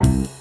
you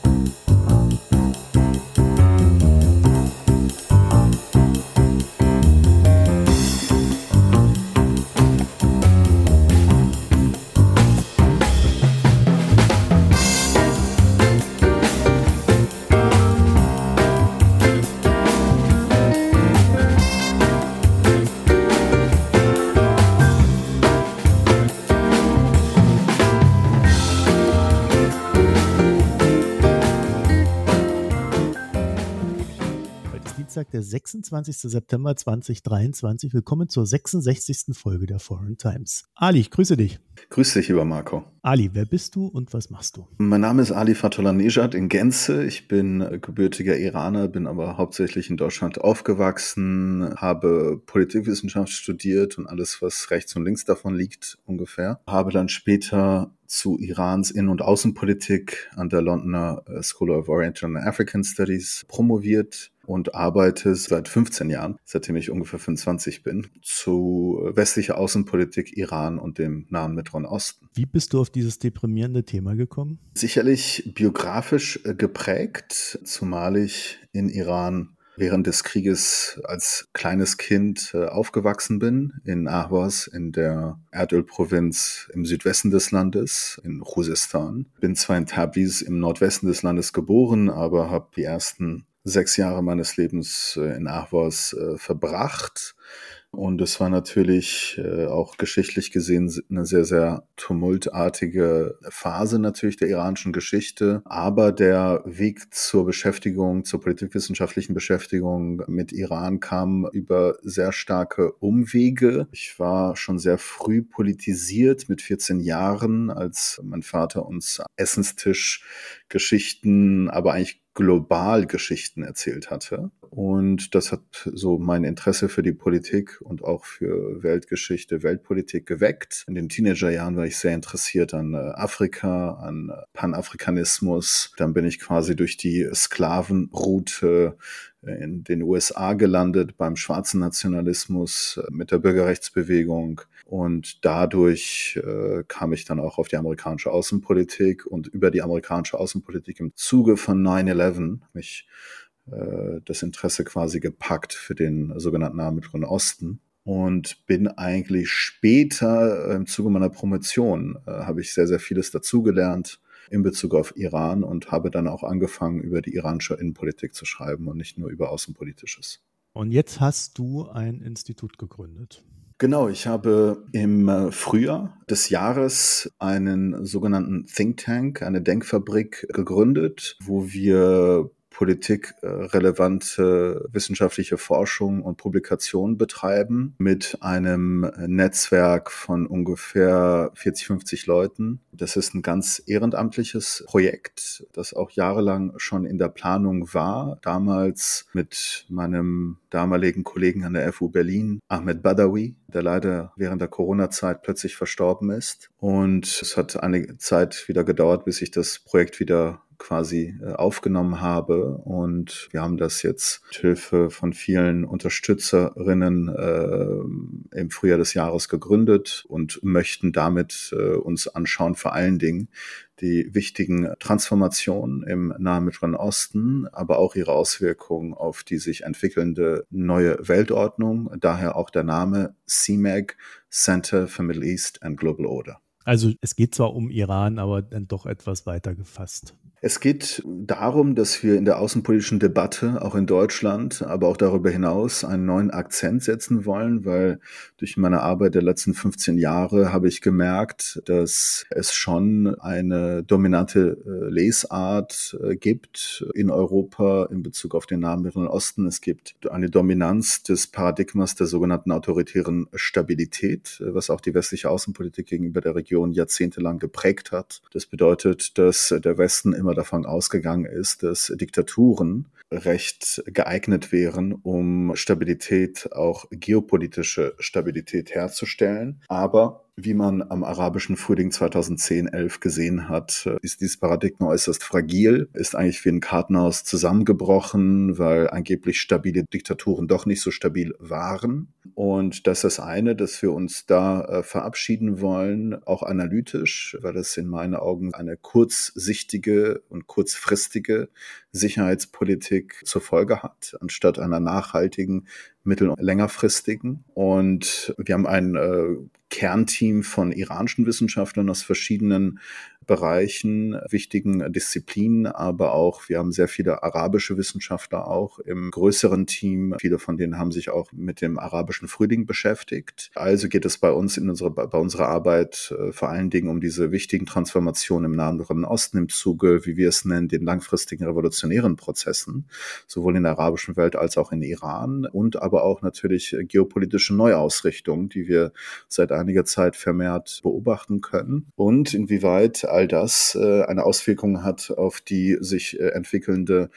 der 26. September 2023. Willkommen zur 66. Folge der Foreign Times. Ali, ich grüße dich. Grüß dich, lieber Marco. Ali, wer bist du und was machst du? Mein Name ist Ali Fatullah Nejad in Gänze. Ich bin gebürtiger Iraner, bin aber hauptsächlich in Deutschland aufgewachsen, habe Politikwissenschaft studiert und alles, was rechts und links davon liegt, ungefähr. Habe dann später zu Irans Innen- und Außenpolitik an der Londoner School of Oriental and African Studies promoviert und arbeite seit 15 Jahren, seitdem ich ungefähr 25 bin, zu westlicher Außenpolitik, Iran und dem Nahen Mittleren Osten. Wie bist du auf dieses deprimierende Thema gekommen? Sicherlich biografisch äh, geprägt, zumal ich in Iran während des Krieges als kleines Kind äh, aufgewachsen bin in Ahvaz, in der Erdölprovinz im Südwesten des Landes, in Khuzestan. Bin zwar in Tabriz im Nordwesten des Landes geboren, aber habe die ersten sechs Jahre meines Lebens äh, in Ahvaz äh, verbracht. Und es war natürlich äh, auch geschichtlich gesehen eine sehr, sehr tumultartige Phase natürlich der iranischen Geschichte. Aber der Weg zur Beschäftigung, zur politikwissenschaftlichen Beschäftigung mit Iran kam über sehr starke Umwege. Ich war schon sehr früh politisiert mit 14 Jahren, als mein Vater uns Essenstisch Geschichten, aber eigentlich global Geschichten erzählt hatte. Und das hat so mein Interesse für die Politik und auch für Weltgeschichte, Weltpolitik geweckt. In den Teenagerjahren war ich sehr interessiert an äh, Afrika, an Panafrikanismus. Dann bin ich quasi durch die Sklavenroute in den USA gelandet beim schwarzen Nationalismus äh, mit der Bürgerrechtsbewegung und dadurch äh, kam ich dann auch auf die amerikanische Außenpolitik und über die amerikanische Außenpolitik im Zuge von 9-11 mich äh, das Interesse quasi gepackt für den sogenannten Mittleren Osten und bin eigentlich später im Zuge meiner Promotion äh, habe ich sehr sehr vieles dazugelernt in Bezug auf Iran und habe dann auch angefangen, über die iranische Innenpolitik zu schreiben und nicht nur über Außenpolitisches. Und jetzt hast du ein Institut gegründet. Genau, ich habe im äh, Frühjahr des Jahres einen sogenannten Think Tank, eine Denkfabrik gegründet, wo wir politikrelevante äh, wissenschaftliche Forschung und Publikation betreiben mit einem Netzwerk von ungefähr 40, 50 Leuten. Das ist ein ganz ehrenamtliches Projekt, das auch jahrelang schon in der Planung war. Damals mit meinem damaligen Kollegen an der FU Berlin, Ahmed Badawi, der leider während der Corona-Zeit plötzlich verstorben ist. Und es hat eine Zeit wieder gedauert, bis ich das Projekt wieder quasi äh, aufgenommen habe. Und wir haben das jetzt mit Hilfe von vielen Unterstützerinnen äh, im Frühjahr des Jahres gegründet und möchten damit äh, uns anschauen, vor allen Dingen die wichtigen Transformationen im Nahen Mittleren Osten, aber auch ihre Auswirkungen auf die sich entwickelnde neue Weltordnung. Daher auch der Name CMAG, Center for Middle East and Global Order. Also es geht zwar um Iran, aber dann doch etwas weiter gefasst. Es geht darum, dass wir in der außenpolitischen Debatte, auch in Deutschland, aber auch darüber hinaus, einen neuen Akzent setzen wollen, weil durch meine Arbeit der letzten 15 Jahre habe ich gemerkt, dass es schon eine dominante äh, Lesart äh, gibt in Europa in Bezug auf den Nahen Mittleren Osten. Es gibt eine Dominanz des Paradigmas der sogenannten autoritären Stabilität, äh, was auch die westliche Außenpolitik gegenüber der Region jahrzehntelang geprägt hat. Das bedeutet, dass der Westen immer davon ausgegangen ist, dass Diktaturen recht geeignet wären, um Stabilität, auch geopolitische Stabilität herzustellen. Aber Wie man am arabischen Frühling 2010-11 gesehen hat, ist dieses Paradigma äußerst fragil, ist eigentlich wie ein Kartenhaus zusammengebrochen, weil angeblich stabile Diktaturen doch nicht so stabil waren. Und das ist das eine, dass wir uns da äh, verabschieden wollen, auch analytisch, weil es in meinen Augen eine kurzsichtige und kurzfristige Sicherheitspolitik zur Folge hat, anstatt einer nachhaltigen, mittel- und längerfristigen. Und wir haben ein äh, Kernteam von iranischen Wissenschaftlern aus verschiedenen Bereichen, wichtigen Disziplinen, aber auch, wir haben sehr viele arabische Wissenschaftler auch im größeren Team. Viele von denen haben sich auch mit dem arabischen Frühling beschäftigt. Also geht es bei uns in unserer, bei unserer Arbeit äh, vor allen Dingen um diese wichtigen Transformationen im Nahen Osten im Zuge, wie wir es nennen, den langfristigen revolutionären Prozessen, sowohl in der arabischen Welt als auch in Iran und aber auch natürlich geopolitische Neuausrichtungen, die wir seit einiger Zeit vermehrt beobachten können und inwieweit all das äh, eine Auswirkung hat auf die sich äh, entwickelnde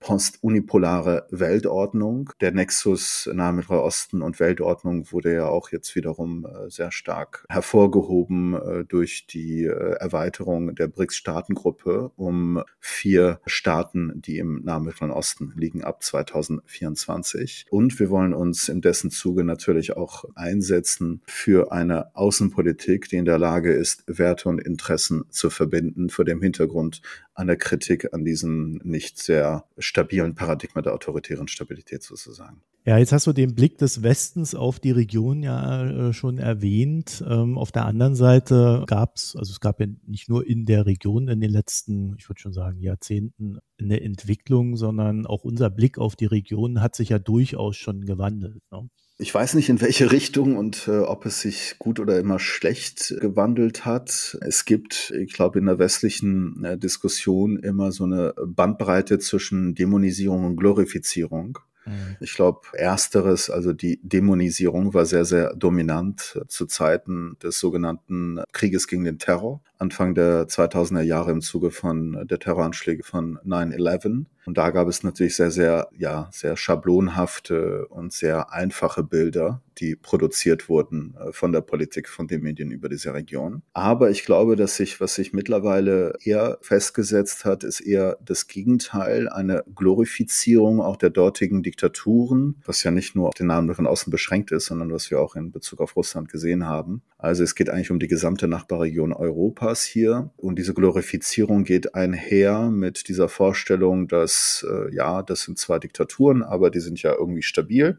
postunipolare Weltordnung. Der Nexus Nahe Mittlerer Osten und Weltordnung wurde ja auch jetzt wiederum äh, sehr stark hervorgehoben äh, durch die äh, Erweiterung der BRICS-Staatengruppe um vier Staaten, die im Nahe Mittleren Osten liegen ab 2024. Und wir wollen uns in dessen Zuge natürlich auch einsetzen für eine Außenpolitik, die in der Lage ist, Werte und Interessen zu verbinden, vor dem Hintergrund einer Kritik an diesem nicht sehr stabilen Paradigma der autoritären Stabilität sozusagen. Ja, jetzt hast du den Blick des Westens auf die Region ja äh, schon erwähnt. Ähm, auf der anderen Seite gab es, also es gab ja nicht nur in der Region in den letzten, ich würde schon sagen, Jahrzehnten eine Entwicklung, sondern auch unser Blick auf die Region hat sich ja durchaus schon gewandelt. Ne? Ich weiß nicht, in welche Richtung und äh, ob es sich gut oder immer schlecht gewandelt hat. Es gibt, ich glaube, in der westlichen äh, Diskussion immer so eine Bandbreite zwischen Dämonisierung und Glorifizierung. Mhm. Ich glaube, ersteres, also die Dämonisierung, war sehr, sehr dominant zu Zeiten des sogenannten Krieges gegen den Terror. Anfang der 2000er Jahre im Zuge von der Terroranschläge von 9-11. Und da gab es natürlich sehr, sehr, ja, sehr schablonhafte und sehr einfache Bilder, die produziert wurden äh, von der Politik, von den Medien über diese Region. Aber ich glaube, dass sich, was sich mittlerweile eher festgesetzt hat, ist eher das Gegenteil, eine Glorifizierung auch der dortigen Diktaturen, was ja nicht nur auf den Namen Mittleren Osten beschränkt ist, sondern was wir auch in Bezug auf Russland gesehen haben. Also es geht eigentlich um die gesamte Nachbarregion Europas hier. Und diese Glorifizierung geht einher mit dieser Vorstellung, dass, äh, ja, das sind zwar Diktaturen, aber die sind ja irgendwie stabil.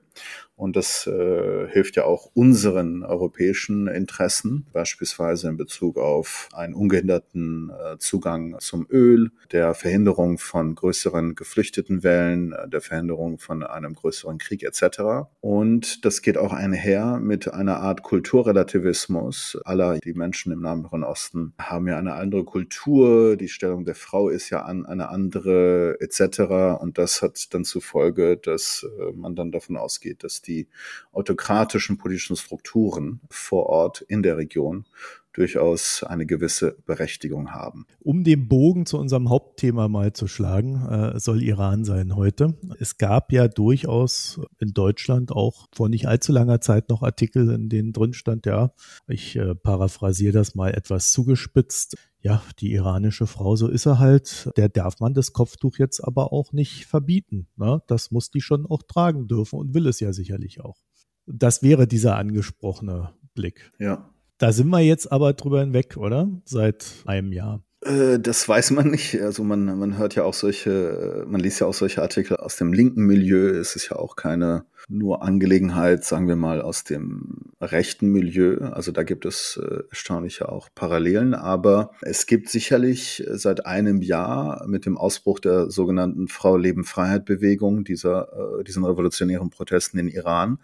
Und das äh, hilft ja auch unseren europäischen Interessen, beispielsweise in Bezug auf einen ungehinderten äh, Zugang zum Öl, der Verhinderung von größeren Geflüchtetenwellen, äh, der Verhinderung von einem größeren Krieg etc. Und das geht auch einher mit einer Art Kulturrelativismus. Aller die Menschen im Nahen Osten haben ja eine andere Kultur, die Stellung der Frau ist ja an, eine andere etc. Und das hat dann zur Folge, dass äh, man dann davon ausgeht, dass die die autokratischen politischen Strukturen vor Ort in der Region durchaus eine gewisse Berechtigung haben. Um den Bogen zu unserem Hauptthema mal zu schlagen, äh, soll Iran sein heute. Es gab ja durchaus in Deutschland auch vor nicht allzu langer Zeit noch Artikel, in denen drin stand, ja, ich äh, paraphrasiere das mal etwas zugespitzt. Ja, die iranische Frau, so ist er halt. Der darf man das Kopftuch jetzt aber auch nicht verbieten. Ne? Das muss die schon auch tragen dürfen und will es ja sicherlich auch. Das wäre dieser angesprochene Blick. Ja. Da sind wir jetzt aber drüber hinweg, oder? Seit einem Jahr. Äh, das weiß man nicht. Also man, man hört ja auch solche, man liest ja auch solche Artikel aus dem linken Milieu. Es ist ja auch keine nur Angelegenheit, sagen wir mal, aus dem rechten Milieu. Also da gibt es äh, erstaunliche auch Parallelen. Aber es gibt sicherlich seit einem Jahr mit dem Ausbruch der sogenannten Frau Leben Freiheit Bewegung, dieser, äh, diesen revolutionären Protesten in Iran,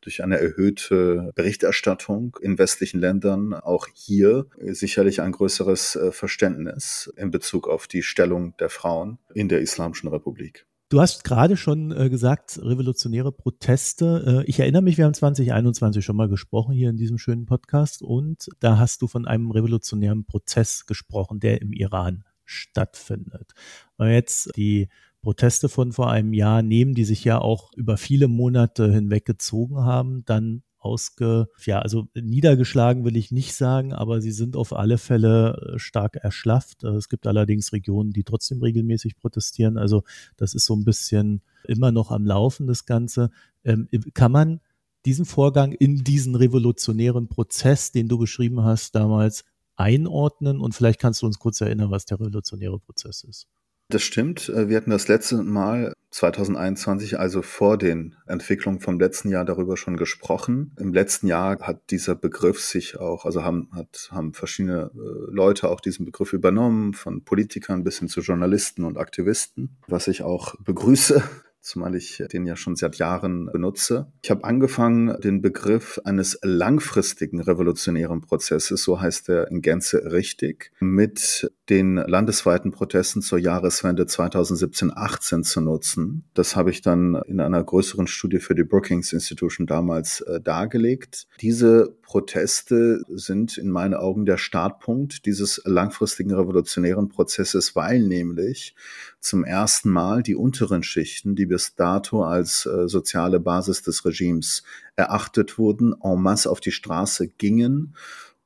durch eine erhöhte Berichterstattung in westlichen Ländern auch hier sicherlich ein größeres äh, Verständnis in Bezug auf die Stellung der Frauen in der Islamischen Republik. Du hast gerade schon äh, gesagt, revolutionäre Proteste. Äh, ich erinnere mich, wir haben 2021 schon mal gesprochen hier in diesem schönen Podcast und da hast du von einem revolutionären Prozess gesprochen, der im Iran stattfindet. Wenn wir jetzt die Proteste von vor einem Jahr nehmen, die sich ja auch über viele Monate hinweg gezogen haben, dann ausge, ja, also niedergeschlagen will ich nicht sagen, aber sie sind auf alle Fälle äh, stark erschlafft. Äh, es gibt allerdings Regionen, die trotzdem regelmäßig protestieren. Also das ist so ein bisschen immer noch am Laufen, das Ganze. Ähm, kann man diesen Vorgang in diesen revolutionären Prozess, den du beschrieben hast damals, einordnen? Und vielleicht kannst du uns kurz erinnern, was der revolutionäre Prozess ist. Das stimmt. Äh, wir hatten das letzte Mal 2021, also vor den Entwicklungen vom letzten Jahr, darüber schon gesprochen. Im letzten Jahr hat dieser Begriff sich auch, also haben, hat, haben verschiedene äh, Leute auch diesen Begriff übernommen, von Politikern bis hin zu Journalisten und Aktivisten, was ich auch begrüße zumal ich den ja schon seit Jahren benutze. Ich habe angefangen, den Begriff eines langfristigen revolutionären Prozesses, so heißt er in Gänze richtig, mit den landesweiten Protesten zur Jahreswende 2017-18 zu nutzen. Das habe ich dann in einer größeren Studie für die Brookings Institution damals äh, dargelegt. Diese Proteste sind in meinen Augen der Startpunkt dieses langfristigen revolutionären Prozesses, weil nämlich zum ersten Mal die unteren Schichten, die bis dato als äh, soziale Basis des Regimes erachtet wurden, en masse auf die Straße gingen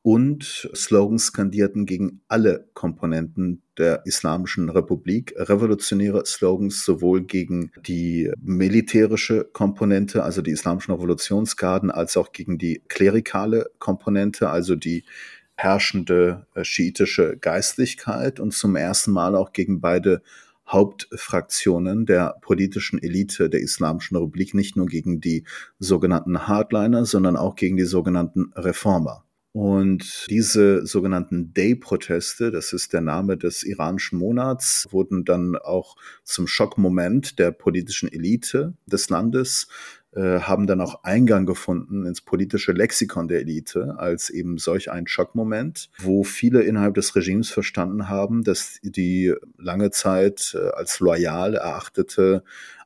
und Slogans skandierten gegen alle Komponenten der Islamischen Republik. Revolutionäre Slogans sowohl gegen die militärische Komponente, also die Islamischen Revolutionsgarden, als auch gegen die klerikale Komponente, also die herrschende äh, schiitische Geistlichkeit und zum ersten Mal auch gegen beide Hauptfraktionen der politischen Elite der Islamischen Republik, nicht nur gegen die sogenannten Hardliner, sondern auch gegen die sogenannten Reformer. Und diese sogenannten Day-Proteste, das ist der Name des iranischen Monats, wurden dann auch zum Schockmoment der politischen Elite des Landes, äh, haben dann auch Eingang gefunden ins politische Lexikon der Elite als eben solch ein Schockmoment, wo viele innerhalb des Regimes verstanden haben, dass die lange Zeit äh, als loyal erachtete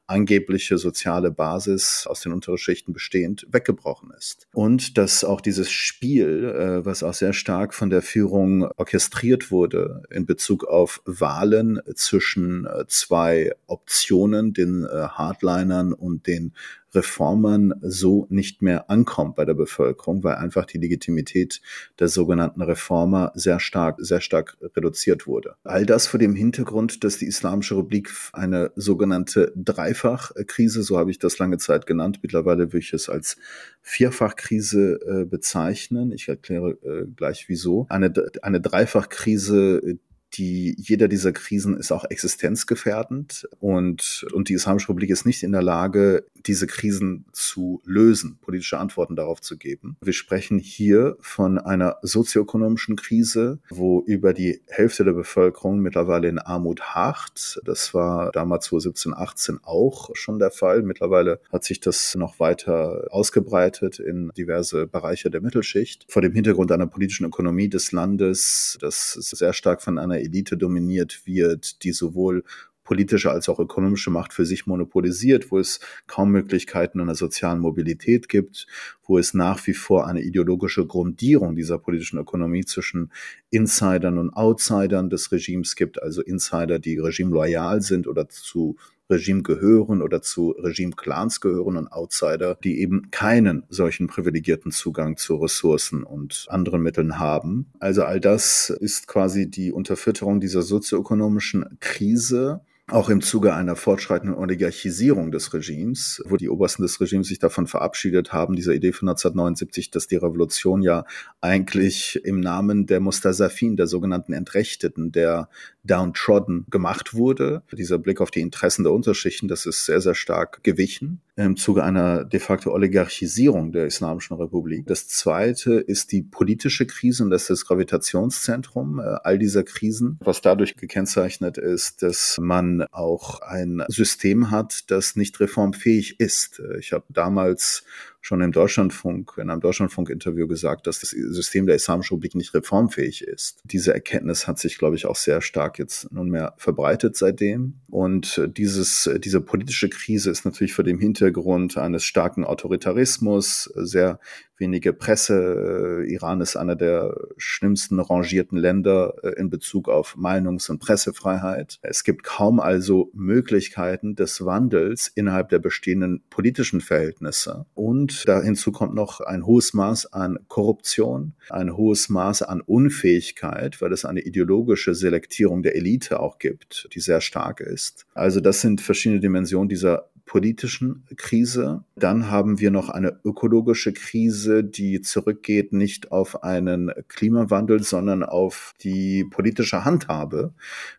angebliche soziale Basis aus den unteren Schichten bestehend weggebrochen ist. Und dass auch dieses Spiel, äh, was auch sehr stark von der Führung orchestriert wurde in Bezug auf Wahlen zwischen zwei Optionen, den Hardlinern und den Reformern so nicht mehr ankommt bei der Bevölkerung, weil einfach die Legitimität der sogenannten Reformer sehr stark, sehr stark reduziert wurde. All das vor dem Hintergrund, dass die Islamische Republik eine sogenannte Dreifachkrise, so habe ich das lange Zeit genannt, mittlerweile würde ich es als Vierfachkrise äh, bezeichnen. Ich erkläre äh, gleich wieso. Eine, eine Dreifachkrise, die, jeder dieser Krisen ist auch existenzgefährdend und, und die Islamische Republik ist nicht in der Lage, diese Krisen zu lösen, politische Antworten darauf zu geben. Wir sprechen hier von einer sozioökonomischen Krise, wo über die Hälfte der Bevölkerung mittlerweile in Armut harrt. Das war damals 2017, 18 auch schon der Fall. Mittlerweile hat sich das noch weiter ausgebreitet in diverse Bereiche der Mittelschicht. Vor dem Hintergrund einer politischen Ökonomie des Landes, das sehr stark von einer Elite dominiert wird, die sowohl politische als auch ökonomische Macht für sich monopolisiert, wo es kaum Möglichkeiten einer sozialen Mobilität gibt, wo es nach wie vor eine ideologische Grundierung dieser politischen Ökonomie zwischen Insidern und Outsidern des Regimes gibt, also Insider, die regimeloyal sind oder zu Regime gehören oder zu Regime-Clans gehören und Outsider, die eben keinen solchen privilegierten Zugang zu Ressourcen und anderen Mitteln haben. Also all das ist quasi die Unterfütterung dieser sozioökonomischen Krise auch im Zuge einer fortschreitenden Oligarchisierung des Regimes, wo die Obersten des Regimes sich davon verabschiedet haben, dieser Idee von 1979, dass die Revolution ja eigentlich im Namen der Mustasafin, der sogenannten Entrechteten, der downtrodden gemacht wurde. Dieser Blick auf die Interessen der Unterschichten, das ist sehr, sehr stark gewichen im Zuge einer de facto Oligarchisierung der Islamischen Republik. Das zweite ist die politische Krise und das ist das Gravitationszentrum äh, all dieser Krisen, was dadurch gekennzeichnet ist, dass man auch ein System hat, das nicht reformfähig ist. Äh, ich habe damals schon im Deutschlandfunk, in einem Deutschlandfunk-Interview gesagt, dass das System der Islamischen Republik nicht reformfähig ist. Diese Erkenntnis hat sich, glaube ich, auch sehr stark jetzt nunmehr verbreitet seitdem. Und dieses, diese politische Krise ist natürlich vor dem Hintergrund eines starken Autoritarismus, sehr wenige Presse. Iran ist einer der schlimmsten rangierten Länder in Bezug auf Meinungs- und Pressefreiheit. Es gibt kaum also Möglichkeiten des Wandels innerhalb der bestehenden politischen Verhältnisse. Und da hinzu kommt noch ein hohes Maß an Korruption, ein hohes Maß an Unfähigkeit, weil es eine ideologische Selektierung der Elite auch gibt, die sehr stark ist. Also das sind verschiedene Dimensionen dieser politischen Krise. Dann haben wir noch eine ökologische Krise, die zurückgeht nicht auf einen Klimawandel, sondern auf die politische Handhabe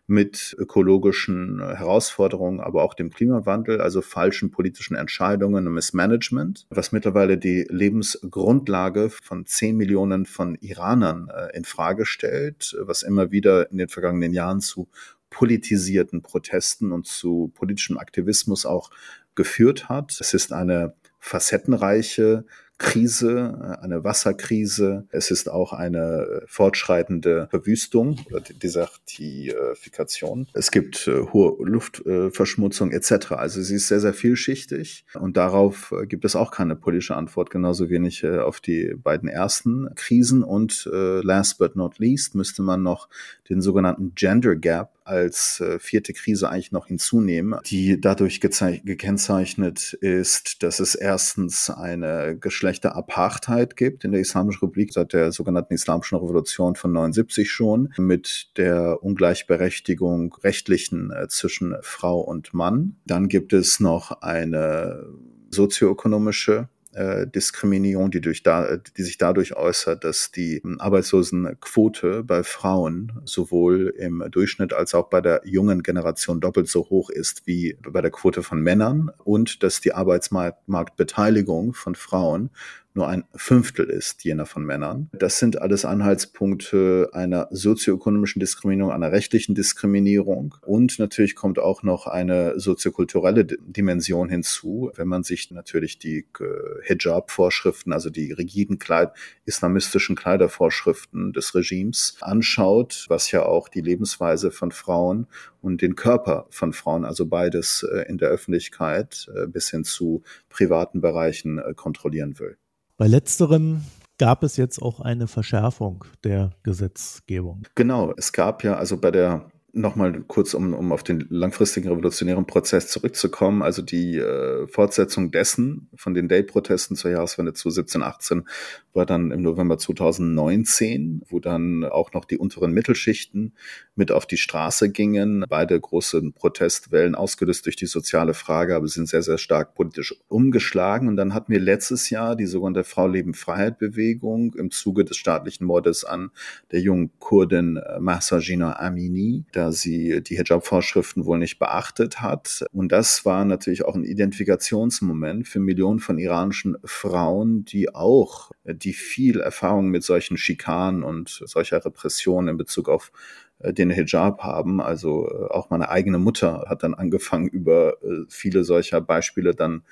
mit ökologischen Herausforderungen, aber auch dem Klimawandel, also falschen politischen Entscheidungen und Missmanagement, was mittlerweile die Lebensgrundlage von zehn Millionen von Iranern äh, in Frage stellt, was immer wieder in den vergangenen Jahren zu politisierten Protesten und zu politischem Aktivismus auch geführt hat. Es ist eine facettenreiche Krise, eine Wasserkrise. Es ist auch eine fortschreitende Verwüstung oder Desertifikation. Es gibt äh, hohe Luftverschmutzung etc. Also sie ist sehr, sehr vielschichtig und darauf gibt es auch keine politische Antwort, genauso wenig äh, auf die beiden ersten Krisen. Und äh, last but not least müsste man noch den sogenannten Gender Gap als äh, vierte Krise eigentlich noch hinzunehmen, die dadurch gekennzeichnet ist, dass es erstens eine Geschlechterapartheit gibt in der Islamischen Republik seit der sogenannten Islamischen Revolution von 79 schon mit der Ungleichberechtigung rechtlichen äh, zwischen Frau und Mann. Dann gibt es noch eine sozioökonomische äh, Diskriminierung, die, durch da, die sich dadurch äußert, dass die ähm, Arbeitslosenquote bei Frauen sowohl im Durchschnitt als auch bei der jungen Generation doppelt so hoch ist wie bei der Quote von Männern und dass die Arbeitsmarktbeteiligung von Frauen nur ein Fünftel ist jener von Männern. Das sind alles Anhaltspunkte einer sozioökonomischen Diskriminierung, einer rechtlichen Diskriminierung. Und natürlich kommt auch noch eine soziokulturelle Dimension hinzu, wenn man sich natürlich die äh, Hijab-Vorschriften, also die rigiden Kleid islamistischen Kleidervorschriften des Regimes anschaut, was ja auch die Lebensweise von Frauen und den Körper von Frauen, also beides äh, in der Öffentlichkeit äh, bis hin zu privaten Bereichen kontrollieren will. Bei letzterem gab es jetzt auch eine Verschärfung der Gesetzgebung. Genau, es gab ja also bei der Nochmal kurz, um, um auf den langfristigen revolutionären Prozess zurückzukommen. Also die äh, Fortsetzung dessen von den Day-Protesten zur Jahreswende zu 17, 18 war dann im November 2019, wo dann auch noch die unteren Mittelschichten mit auf die Straße gingen. Beide große Protestwellen ausgelöst durch die soziale Frage, aber sind sehr, sehr stark politisch umgeschlagen. Und dann hatten wir letztes Jahr die sogenannte Frau Leben Freiheit Bewegung im Zuge des staatlichen Mordes an der jungen Kurdin äh, Mahsa Amini. Da da sie die Hijab-Vorschriften wohl nicht beachtet hat. Und das war natürlich auch ein Identifikationsmoment für Millionen von iranischen Frauen, die auch, die viel Erfahrung mit solchen Schikanen und solcher Repression in Bezug auf äh, den Hijab haben. Also äh, auch meine eigene Mutter hat dann angefangen, über äh, viele solcher Beispiele dann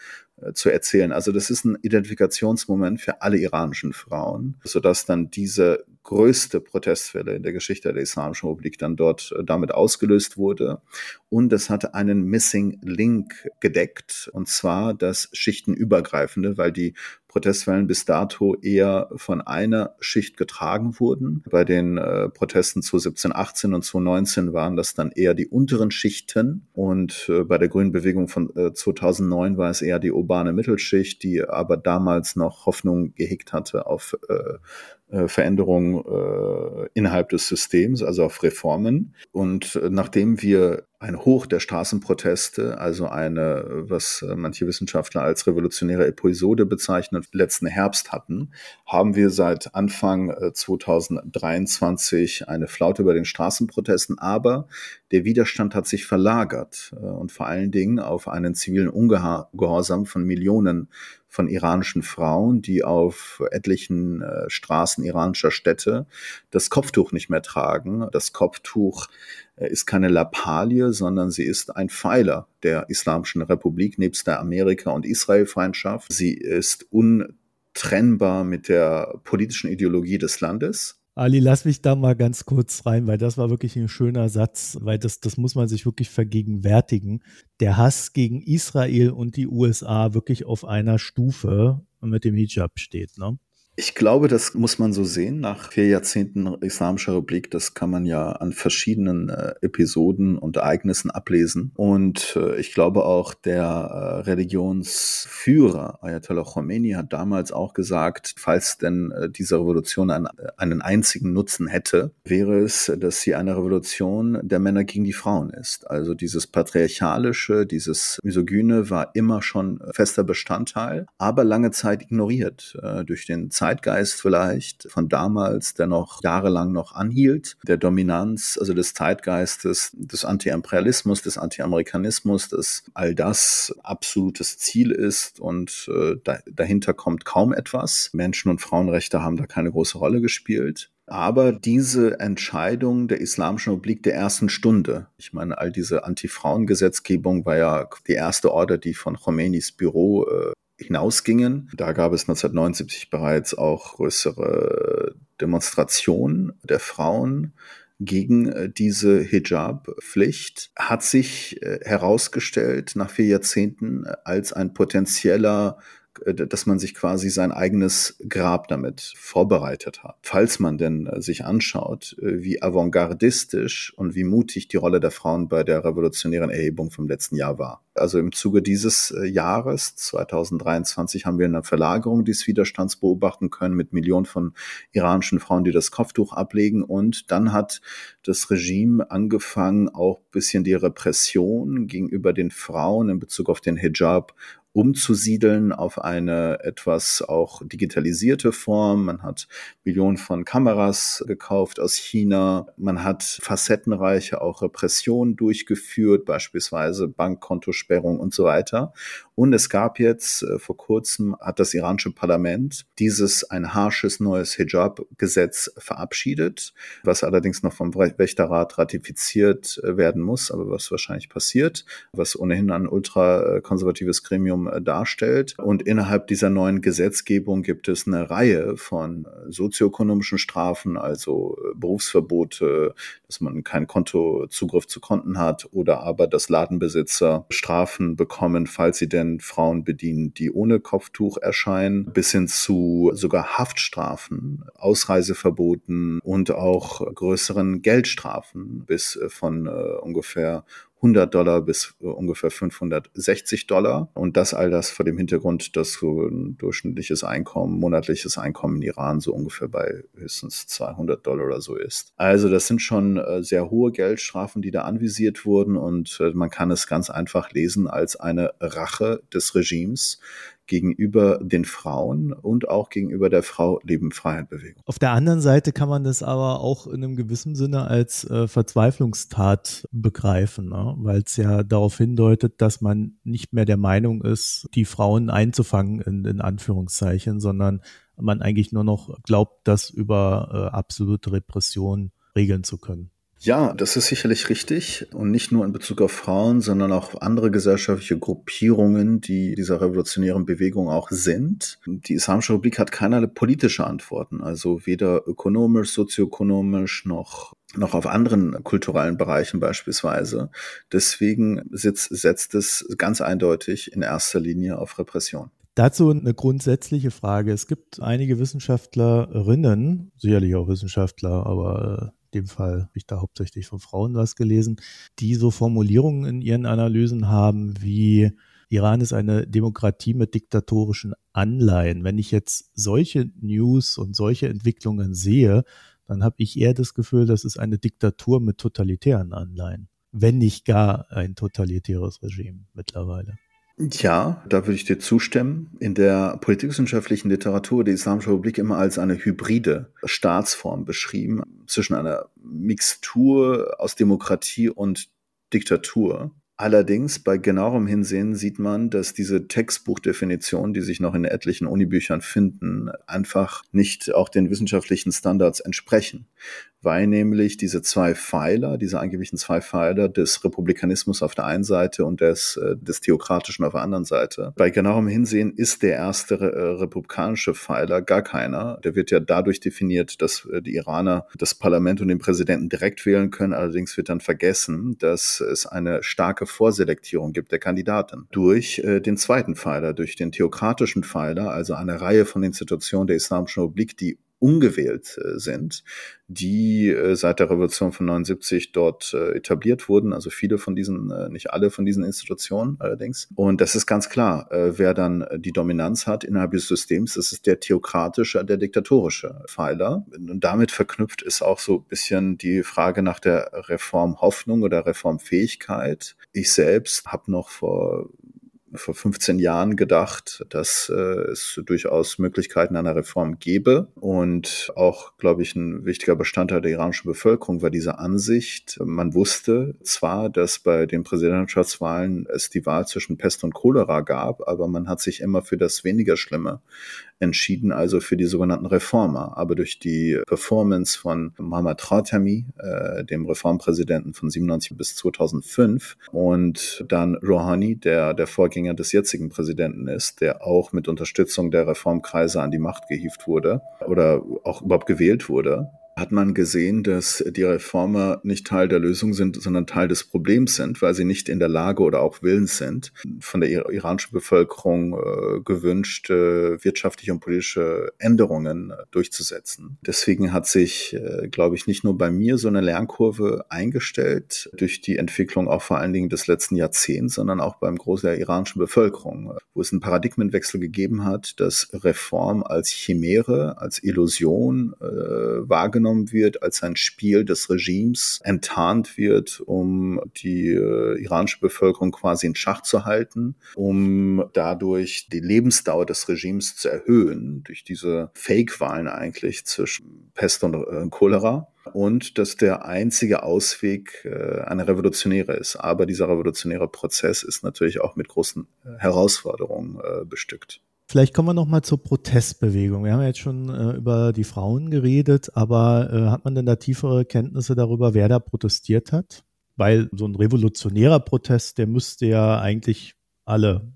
zu erzählen. Also das ist ein Identifikationsmoment für alle iranischen Frauen, sodass dann diese größte Protestwelle in der Geschichte der Islamischen Republik dann dort damit ausgelöst wurde. Und es hatte einen Missing Link gedeckt, und zwar das Schichtenübergreifende, weil die Protestwellen bis dato eher von einer Schicht getragen wurden. Bei den äh, Protesten zu 1718 und 2019 waren das dann eher die unteren Schichten und äh, bei der Grünen Bewegung von äh, 2009 war es eher die urbane Mittelschicht, die aber damals noch Hoffnung gehegt hatte auf äh, äh, Veränderungen äh, innerhalb des Systems, also auf Reformen. Und äh, nachdem wir ein Hoch der Straßenproteste, also eine, was manche Wissenschaftler als revolutionäre Episode bezeichnen, letzten Herbst hatten, haben wir seit Anfang 2023 eine Flaute über den Straßenprotesten, aber der Widerstand hat sich verlagert und vor allen Dingen auf einen zivilen Ungehorsam von Millionen von iranischen Frauen, die auf etlichen äh, Straßen iranischer Städte das Kopftuch nicht mehr tragen. Das Kopftuch äh, ist keine Lappalie, sondern sie ist ein Pfeiler der Islamischen Republik nebst der Amerika- und Israel-Feindschaft. Sie ist untrennbar mit der politischen Ideologie des Landes. Ali, lass mich da mal ganz kurz rein, weil das war wirklich ein schöner Satz, weil das, das muss man sich wirklich vergegenwärtigen. Der Hass gegen Israel und die USA wirklich auf einer Stufe mit dem Hijab steht. Ne? Ich glaube, das muss man so sehen. Nach vier Jahrzehnten Islamischer Republik, das kann man ja an verschiedenen äh, Episoden und Ereignissen ablesen. Und äh, ich glaube auch, der äh, Religionsführer Ayatollah Khomeini hat damals auch gesagt, falls denn äh, diese Revolution einen, einen einzigen Nutzen hätte, wäre es, dass sie eine Revolution der Männer gegen die Frauen ist. Also dieses patriarchalische, dieses misogyne war immer schon fester Bestandteil, aber lange Zeit ignoriert äh, durch den Zeit Zeitgeist vielleicht von damals, der noch jahrelang noch anhielt, der Dominanz, also des Zeitgeistes, des Anti-Imperialismus, des Anti-Amerikanismus, dass all das absolutes Ziel ist und äh, da, dahinter kommt kaum etwas. Menschen- und Frauenrechte haben da keine große Rolle gespielt. Aber diese Entscheidung der Islamischen Republik der ersten Stunde, ich meine, all diese Anti-Frauen-Gesetzgebung war ja die erste Order, die von Khomeinis Büro äh, hinausgingen. Da gab es 1979 bereits auch größere Demonstrationen der Frauen gegen äh, diese Hijab-Pflicht, hat sich äh, herausgestellt nach vier Jahrzehnten als ein potenzieller äh, dass man sich quasi sein eigenes Grab damit vorbereitet hat. Falls man denn äh, sich anschaut, äh, wie avantgardistisch und wie mutig die Rolle der Frauen bei der revolutionären Erhebung vom letzten Jahr war. Also im Zuge dieses Jahres 2023 haben wir eine Verlagerung des Widerstands beobachten können mit Millionen von iranischen Frauen, die das Kopftuch ablegen. Und dann hat das Regime angefangen, auch bisschen die Repression gegenüber den Frauen in Bezug auf den Hijab umzusiedeln auf eine etwas auch digitalisierte Form. Man hat Millionen von Kameras gekauft aus China. Man hat facettenreiche auch Repressionen durchgeführt, beispielsweise Bankkontosperrung und so weiter. Und es gab jetzt äh, vor kurzem hat das iranische Parlament dieses ein harsches neues Hijab-Gesetz verabschiedet, was allerdings noch vom Wächterrat ratifiziert äh, werden muss, aber was wahrscheinlich passiert, was ohnehin ein ultrakonservatives Gremium äh, darstellt. Und innerhalb dieser neuen Gesetzgebung gibt es eine Reihe von sozioökonomischen Strafen, also Berufsverbote, dass man keinen Kontozugriff zu Konten hat oder aber dass Ladenbesitzer Strafen bekommen, falls sie denn Frauen bedienen, die ohne Kopftuch erscheinen, bis hin zu sogar Haftstrafen, Ausreiseverboten und auch größeren Geldstrafen bis äh, von äh, ungefähr 100 Dollar bis äh, ungefähr 560 Dollar. Und das all das vor dem Hintergrund, dass so ein durchschnittliches Einkommen, monatliches Einkommen in Iran so ungefähr bei höchstens 200 Dollar oder so ist. Also das sind schon äh, sehr hohe Geldstrafen, die da anvisiert wurden und äh, man kann es ganz einfach lesen als eine Rache des Regimes gegenüber den Frauen und auch gegenüber der Frau Leben Freiheit Bewegung. Auf der anderen Seite kann man das aber auch in einem gewissen Sinne als äh, Verzweiflungstat begreifen, ne? weil es ja darauf hindeutet, dass man nicht mehr der Meinung ist, die Frauen einzufangen in, in Anführungszeichen, sondern man eigentlich nur noch glaubt, das über äh, absolute Repression regeln zu können. Ja, das ist sicherlich richtig. Und nicht nur in Bezug auf Frauen, sondern auch andere gesellschaftliche Gruppierungen, die dieser revolutionären Bewegung auch sind. Die Islamische Republik hat keinerlei politische Antworten, also weder ökonomisch, sozioökonomisch noch noch auf anderen kulturellen Bereichen beispielsweise. Deswegen sitzt, setzt es ganz eindeutig in erster Linie auf Repression. Dazu eine grundsätzliche Frage. Es gibt einige Wissenschaftlerinnen, sicherlich auch Wissenschaftler, aber äh, dem Fall habe ich da hauptsächlich von Frauen was gelesen, die so Formulierungen in ihren Analysen haben wie Iran ist eine Demokratie mit diktatorischen Anleihen. Wenn ich jetzt solche News und solche Entwicklungen sehe, dann habe ich eher das Gefühl, das ist eine Diktatur mit totalitären Anleihen, wenn nicht gar ein totalitäres Regime mittlerweile. Ja, da würde ich dir zustimmen. In der politikwissenschaftlichen Literatur die Islamische Republik immer als eine hybride Staatsform beschrieben, zwischen einer Mixtur aus Demokratie und Diktatur. Allerdings bei genauerem Hinsehen sieht man, dass diese Textbuchdefinitionen, die sich noch in etlichen Unibüchern finden, einfach nicht auch den wissenschaftlichen Standards entsprechen. Weil nämlich diese zwei Pfeiler, diese angeblichen zwei Pfeiler des Republikanismus auf der einen Seite und des, äh, des Theokratischen auf der anderen Seite, bei genauem Hinsehen ist der erste äh, republikanische Pfeiler gar keiner. Der wird ja dadurch definiert, dass äh, die Iraner das Parlament und den Präsidenten direkt wählen können. Allerdings wird dann vergessen, dass es eine starke Vorselektierung gibt der Kandidaten durch äh, den zweiten Pfeiler, durch den theokratischen Pfeiler, also eine Reihe von Institutionen der Islamischen Republik, die ungewählt äh, sind, die äh, seit der Revolution von 79 dort äh, etabliert wurden. Also viele von diesen, nicht alle von diesen Institutionen allerdings. Und das ist ganz klar, wer dann die Dominanz hat innerhalb des Systems, das ist der theokratische, der diktatorische Pfeiler. Und damit verknüpft ist auch so ein bisschen die Frage nach der Reformhoffnung oder Reformfähigkeit. Ich selbst habe noch vor vor 15 Jahren gedacht, dass äh, es durchaus Möglichkeiten einer Reform gäbe. Und auch, glaube ich, ein wichtiger Bestandteil der iranischen Bevölkerung war diese Ansicht. Man wusste zwar, dass bei den Präsidentschaftswahlen es die Wahl zwischen Pest und Cholera gab, aber man hat sich immer für das weniger Schlimme entschieden, also für die sogenannten Reformer. Aber durch die Performance von Mohammad Khatami, äh, dem Reformpräsidenten von 97 bis 2005, und dann Rouhani, der der Vorgänger des jetzigen Präsidenten ist, der auch mit Unterstützung der Reformkreise an die Macht gehievt wurde oder auch überhaupt gewählt wurde, hat man gesehen, dass die Reformer nicht Teil der Lösung sind, sondern Teil des Problems sind, weil sie nicht in der Lage oder auch willens sind, von der iranischen Bevölkerung äh, gewünschte wirtschaftliche und politische Änderungen äh, durchzusetzen. Deswegen hat sich, äh, glaube ich, nicht nur bei mir so eine Lernkurve eingestellt durch die Entwicklung auch vor allen Dingen des letzten Jahrzehnts, sondern auch beim Groß der iranischen Bevölkerung, wo es einen Paradigmenwechsel gegeben hat, dass Reform als Chimäre, als Illusion äh, wahrgenommen wahrgenommen wird als ein Spiel des Regimes, enttarnt wird, um die äh, iranische Bevölkerung quasi in Schach zu halten, um dadurch die Lebensdauer des Regimes zu erhöhen, durch diese Fake-Wahlen eigentlich zwischen Pest und äh, Cholera und dass der einzige Ausweg äh, eine revolutionäre ist. Aber dieser revolutionäre Prozess ist natürlich auch mit großen äh, Herausforderungen äh, bestückt. Vielleicht kommen wir noch mal zur Protestbewegung. Wir haben ja jetzt schon äh, über die Frauen geredet, aber äh, hat man denn da tiefere Kenntnisse darüber, wer da protestiert hat? Weil so ein revolutionärer Protest, der müsste ja eigentlich alle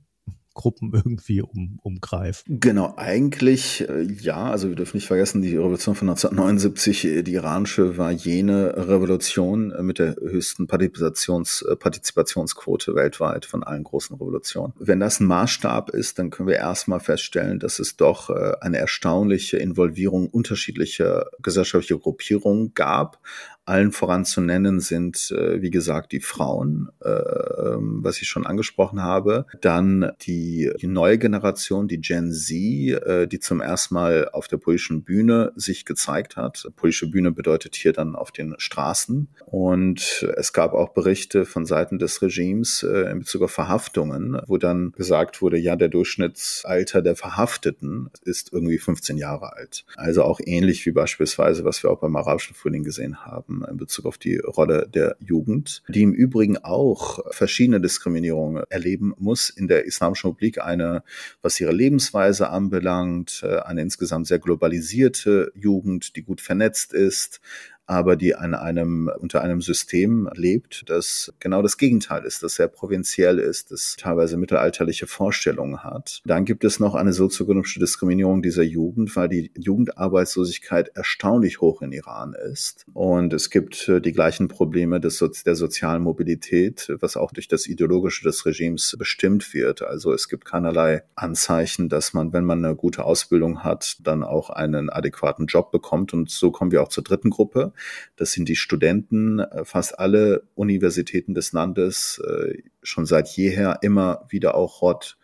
Gruppen irgendwie um, umgreifen. Genau, eigentlich äh, ja. Also wir dürfen nicht vergessen, die Revolution von 1979, äh, die iranische, war jene Revolution äh, mit der höchsten Partizipations, Partizipationsquote weltweit von allen großen Revolutionen. Wenn das ein Maßstab ist, dann können wir erstmal feststellen, dass es doch eine erstaunliche Involvierung unterschiedlicher gesellschaftlicher Gruppierungen gab, allen voran zu nennen sind, äh, wie gesagt, die Frauen, äh, was ich schon angesprochen habe. Dann die, die neue Generation, die Gen Z, äh, die zum ersten Mal auf der politischen Bühne sich gezeigt hat. Politische Bühne bedeutet hier dann auf den Straßen. Und es gab auch Berichte von Seiten des Regimes äh, in Bezug auf Verhaftungen, wo dann gesagt wurde, ja, der Durchschnittsalter der Verhafteten ist irgendwie 15 Jahre alt. Also auch ähnlich wie beispielsweise, was wir auch beim arabischen Frühling gesehen haben haben in Bezug auf die Rolle der Jugend, die im Übrigen auch verschiedene Diskriminierungen erleben muss in der Islamischen Republik. Eine, was ihre Lebensweise anbelangt, äh, eine insgesamt sehr globalisierte Jugend, die gut vernetzt ist, aber die an einem, unter einem System lebt, das genau das Gegenteil ist, das sehr provinziell ist, das teilweise mittelalterliche Vorstellungen hat. Dann gibt es noch eine sozioökonomische Diskriminierung dieser Jugend, weil die Jugendarbeitslosigkeit erstaunlich hoch in Iran ist. Und es gibt äh, die gleichen Probleme des, der sozialen Mobilität, was auch durch das Ideologische des Regimes bestimmt wird. Also es gibt keinerlei Anzeichen, dass man, wenn man eine gute Ausbildung hat, dann auch einen adäquaten Job bekommt. Und so kommen wir auch zur dritten Gruppe. Das sind die Studenten. Äh, fast alle Universitäten des Landes äh, schon seit jeher immer wieder auch Hort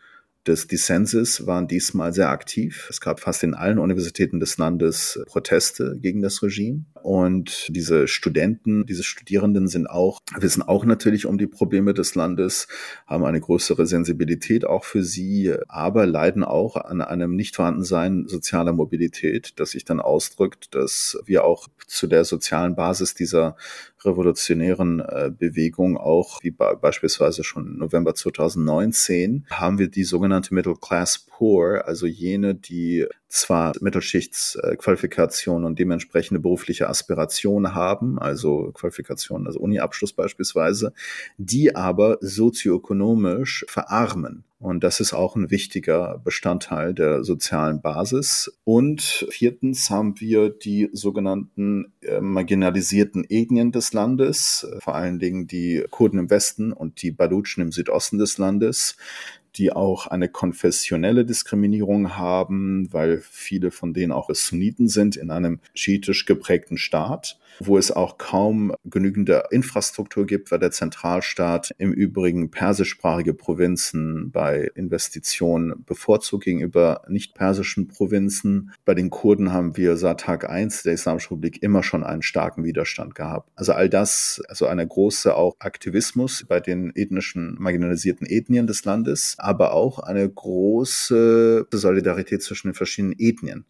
des Dissenses waren diesmal sehr aktiv. Es gab fast in allen Universitäten des Landes Proteste gegen das Regime. Und diese Studenten, diese Studierenden sind auch, wissen auch natürlich um die Probleme des Landes, haben eine größere Sensibilität auch für sie, aber leiden auch an einem Nichtvorhandensein sozialer Mobilität, das sich dann ausdrückt, dass wir auch zu der sozialen Basis dieser revolutionären äh, Bewegung, auch wie beispielsweise schon November 2019, haben wir die sogenannte Middle Class Poor, also jene, die zwar Mittelschichtsqualifikation und dementsprechende berufliche Aspiration haben, also Qualifikation, also Uni-Abschluss beispielsweise, die aber sozioökonomisch verarmen. Und das ist auch ein wichtiger Bestandteil der sozialen Basis. Und viertens haben wir die sogenannten äh, marginalisierten Ethnien des Landes, äh, vor allen Dingen die Kurden im Westen und die Balutschen im Südosten des Landes, die auch eine konfessionelle Diskriminierung haben, weil viele von denen auch Sunniten sind in einem schiitisch geprägten Staat wo es auch kaum genügende Infrastruktur gibt, weil der Zentralstaat im Übrigen persischsprachige Provinzen bei Investitionen bevorzugt gegenüber nicht persischen Provinzen. Bei den Kurden haben wir seit Tag eins der Islamischen Republik immer schon einen starken Widerstand gehabt. Also all das, also eine große auch Aktivismus bei den ethnischen marginalisierten Ethnien des Landes, aber auch eine große Solidarität zwischen den verschiedenen Ethnien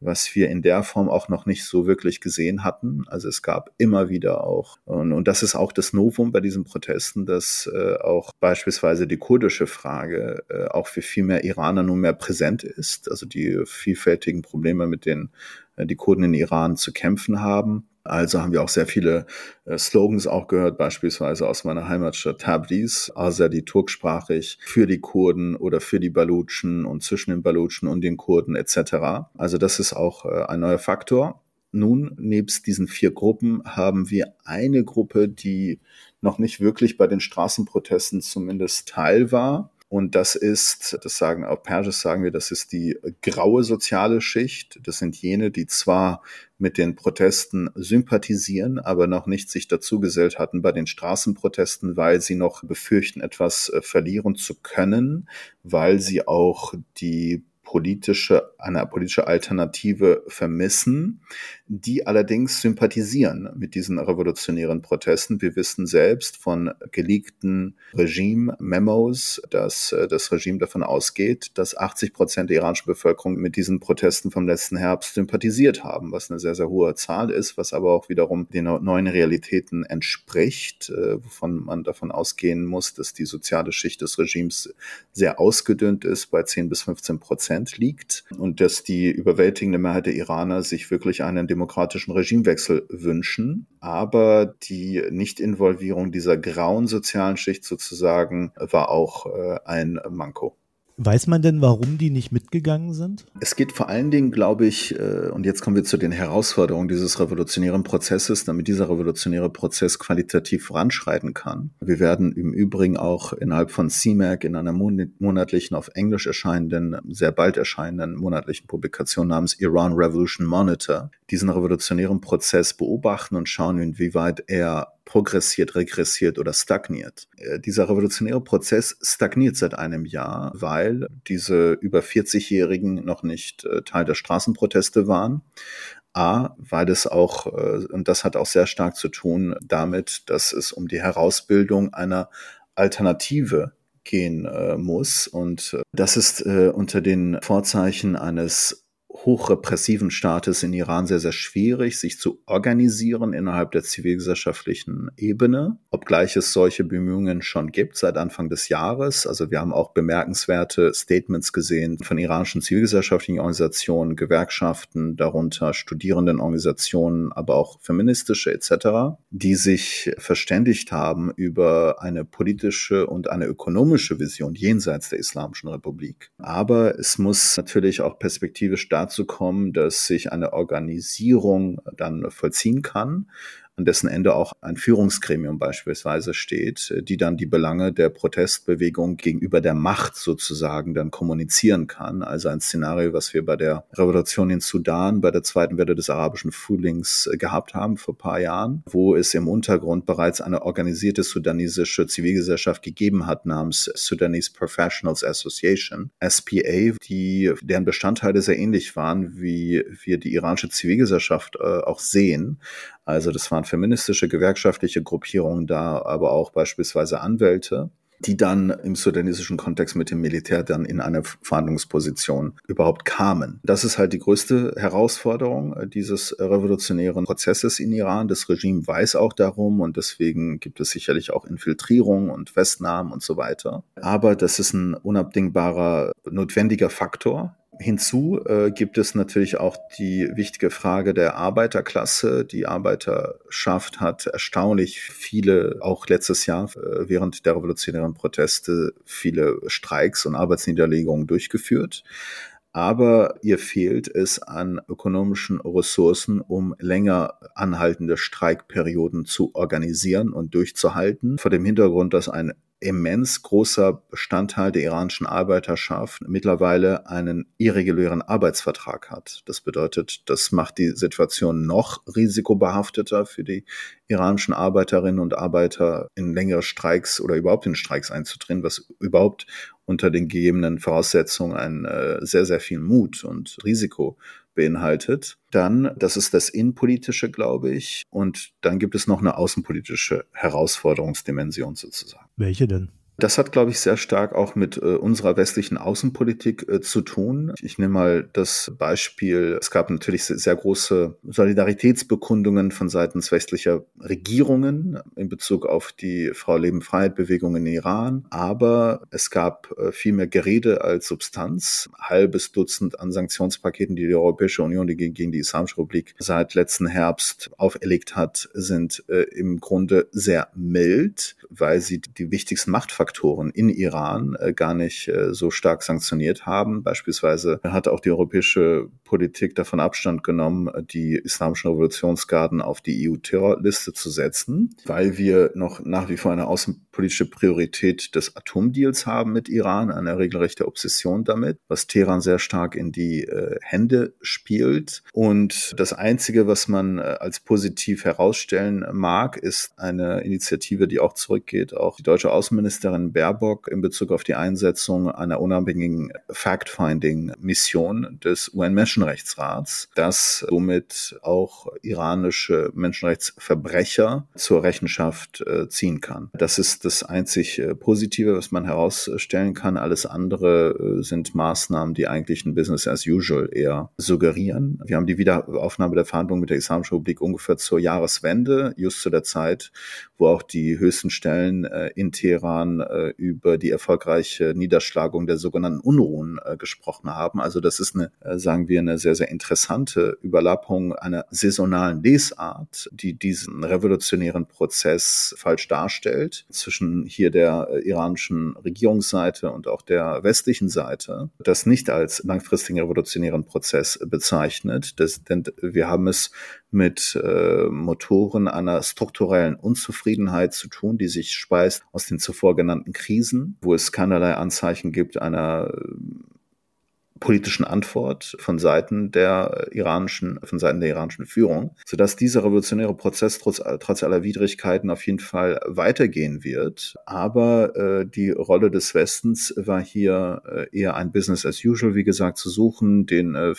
was wir in der Form auch noch nicht so wirklich gesehen hatten. Also es gab immer wieder auch, und, und das ist auch das Novum bei diesen Protesten, dass äh, auch beispielsweise die kurdische Frage äh, auch für viel mehr Iraner nunmehr präsent ist. Also die vielfältigen Probleme, mit denen äh, die Kurden in Iran zu kämpfen haben. Also haben wir auch sehr viele äh, Slogans auch gehört, beispielsweise aus meiner Heimatstadt Tabriz, Azadi turksprachig, für die Kurden oder für die Balutschen und zwischen den Balutschen und den Kurden etc. Also das ist auch äh, ein neuer Faktor. Nun, nebst diesen vier Gruppen haben wir eine Gruppe, die noch nicht wirklich bei den Straßenprotesten zumindest Teil war. Und das ist, das sagen auf Persisch sagen wir, das ist die graue soziale Schicht. Das sind jene, die zwar mit den Protesten sympathisieren, aber noch nicht sich dazugesellt hatten bei den Straßenprotesten, weil sie noch befürchten, etwas äh, verlieren zu können, weil sie auch die politische, eine politische Alternative vermissen, die allerdings sympathisieren mit diesen revolutionären Protesten. Wir wissen selbst von geleakten Regime-Memos, dass äh, das Regime davon ausgeht, dass 80 Prozent der iranischen Bevölkerung mit diesen Protesten vom letzten Herbst sympathisiert haben, was eine sehr, sehr hohe Zahl ist, was aber auch wiederum den neuen Realitäten entspricht, äh, wovon man davon ausgehen muss, dass die soziale Schicht des Regimes sehr ausgedünnt ist, bei 10 bis 15 Prozent liegt und dass die überwältigende Mehrheit der Iraner sich wirklich einen demokratischen Regimewechsel wünschen. Aber die Nichtinvolvierung dieser grauen sozialen Schicht sozusagen war auch äh, ein Manko. Weiß man denn, warum die nicht mitgegangen sind? Es geht vor allen Dingen, glaube ich, äh, und jetzt kommen wir zu den Herausforderungen dieses revolutionären Prozesses, damit dieser revolutionäre Prozess qualitativ voranschreiten kann. Wir werden im Übrigen auch innerhalb von CMAC in einer monatlichen auf Englisch erscheinenden, sehr bald erscheinenden monatlichen Publikation namens Iran Revolution Monitor diesen revolutionären Prozess beobachten und schauen, inwieweit er progressiert, regressiert oder stagniert. Äh, dieser revolutionäre Prozess stagniert seit einem Jahr, weil diese über 40-Jährigen noch nicht äh, Teil der Straßenproteste waren. A, weil es auch, äh, und das hat auch sehr stark zu tun damit, dass es um die Herausbildung einer Alternative gehen muss. Und das ist unter den Vorzeichen eines hochrepressiven Staates in Iran sehr, sehr schwierig, sich zu organisieren innerhalb der zivilgesellschaftlichen Ebene, obgleich es solche Bemühungen schon gibt seit Anfang des Jahres. Also wir haben auch bemerkenswerte Statements gesehen von iranischen zivilgesellschaftlichen Organisationen, Gewerkschaften, darunter Studierendenorganisationen, aber auch feministische etc., die sich verständigt haben über eine politische und eine ökonomische Vision jenseits der Islamischen Republik. Aber es muss natürlich auch perspektivisch dazu dazu kommen, dass sich eine Organisierung dann vollziehen kann an dessen Ende auch ein Führungsgremium beispielsweise steht, die dann die Belange der Protestbewegung gegenüber der Macht sozusagen dann kommunizieren kann. Also ein Szenario, was wir bei der Revolution in Sudan, bei der zweiten Welle des arabischen Frühlings gehabt haben vor paar Jahren, wo es im Untergrund bereits eine organisierte sudanesische Zivilgesellschaft gegeben hat namens Sudanese Professionals Association, SPA, die, deren Bestandteile sehr ähnlich waren, wie wir die iranische Zivilgesellschaft äh, auch sehen. Also das waren feministische gewerkschaftliche Gruppierungen da, aber auch beispielsweise Anwälte. die dann im sudanesischen Kontext mit dem Militär dann in eine Verhandlungsposition überhaupt kamen. Das ist halt die größte Herausforderung äh, dieses revolutionären Prozesses in Iran. Das Regime weiß auch darum und deswegen gibt es sicherlich auch Infiltrierung und Festnahmen und so weiter. Aber das ist ein unabdingbarer, notwendiger Faktor Hinzu äh, gibt es natürlich auch die wichtige Frage der Arbeiterklasse. Die Arbeiterschaft hat erstaunlich viele, auch letztes Jahr äh, während der revolutionären Proteste, viele Streiks und Arbeitsniederlegungen durchgeführt aber ihr fehlt es an ökonomischen Ressourcen, um länger anhaltende Streikperioden zu organisieren und durchzuhalten. Vor dem Hintergrund, dass ein immens großer Bestandteil der iranischen Arbeiterschaft mittlerweile einen irregulären Arbeitsvertrag hat. Das bedeutet, das macht die Situation noch risikobehafteter für die iranischen Arbeiterinnen und Arbeiter in längere Streiks oder überhaupt in Streiks einzutreten, was überhaupt unter den gegebenen Voraussetzungen ein äh, sehr, sehr viel Mut und Risiko beinhaltet. Dann, das ist das Innenpolitische, glaube ich. Und dann gibt es noch eine außenpolitische Herausforderungsdimension sozusagen. Welche denn? Das hat, glaube ich, sehr stark auch mit äh, unserer westlichen Außenpolitik äh, zu tun. Ich nehme mal das Beispiel, es gab natürlich sehr, sehr große Solidaritätsbekundungen von seitens westlicher Regierungen in Bezug auf die Frau Leben Freiheit Bewegung in Iran, aber es gab äh, viel mehr Gerede als Substanz. Halbes Dutzend an Sanktionspaketen, die die Europäische Union gegen die Islamische Republik seit letzten Herbst auferlegt hat, sind äh, im Grunde sehr mild, weil sie die wichtigsten Machtfaktoren Faktoren in Iran äh, gar nicht äh, so stark sanktioniert haben. Beispielsweise hat auch die europäische Politik davon Abstand genommen, die islamischen Revolutionsgarden auf die EU-Terrorliste zu setzen, weil wir noch nach wie vor eine außenpolitische Priorität des Atomdeals haben mit Iran, eine regelrechte Obsession damit, was Teheran sehr stark in die äh, Hände spielt. Und das Einzige, was man äh, als positiv herausstellen mag, ist eine Initiative, die auch zurückgeht. Auch die deutsche Außenministerin Ministerin Baerbock in Bezug auf die Einsetzung einer unabhängigen Fact-Finding-Mission des UN-Menschenrechtsrats, das somit auch iranische Menschenrechtsverbrecher zur Rechenschaft äh, ziehen kann. Das ist das einzig äh, Positive, was man herausstellen kann. Alles andere äh, sind Maßnahmen, die eigentlich ein Business as usual eher suggerieren. Wir haben die Wiederaufnahme der Verhandlungen mit der Islamischen Republik ungefähr zur Jahreswende, just zu der Zeit, wo auch die höchsten Stellen in Teheran äh, über die erfolgreiche Niederschlagung der sogenannten Unruhen äh, gesprochen haben. Also das ist eine, äh, sagen wir, eine sehr, sehr interessante Überlappung einer saisonalen Lesart, die diesen revolutionären Prozess falsch darstellt zwischen hier der äh, iranischen Regierungsseite und auch der westlichen Seite, das nicht als langfristigen revolutionären Prozess bezeichnet. Das, denn wir haben es mit äh, Motoren einer strukturellen Unzufriedenheit zu tun, die sich speist aus den zuvor genannten Krisen, wo es keinerlei Anzeichen gibt einer politischen Antwort von Seiten der iranischen, von Seiten der iranischen Führung, sodass dieser revolutionäre Prozess trotz, trotz aller Widrigkeiten auf jeden Fall weitergehen wird. Aber äh, die Rolle des Westens war hier äh, eher ein Business as usual, wie gesagt, zu suchen, den äh,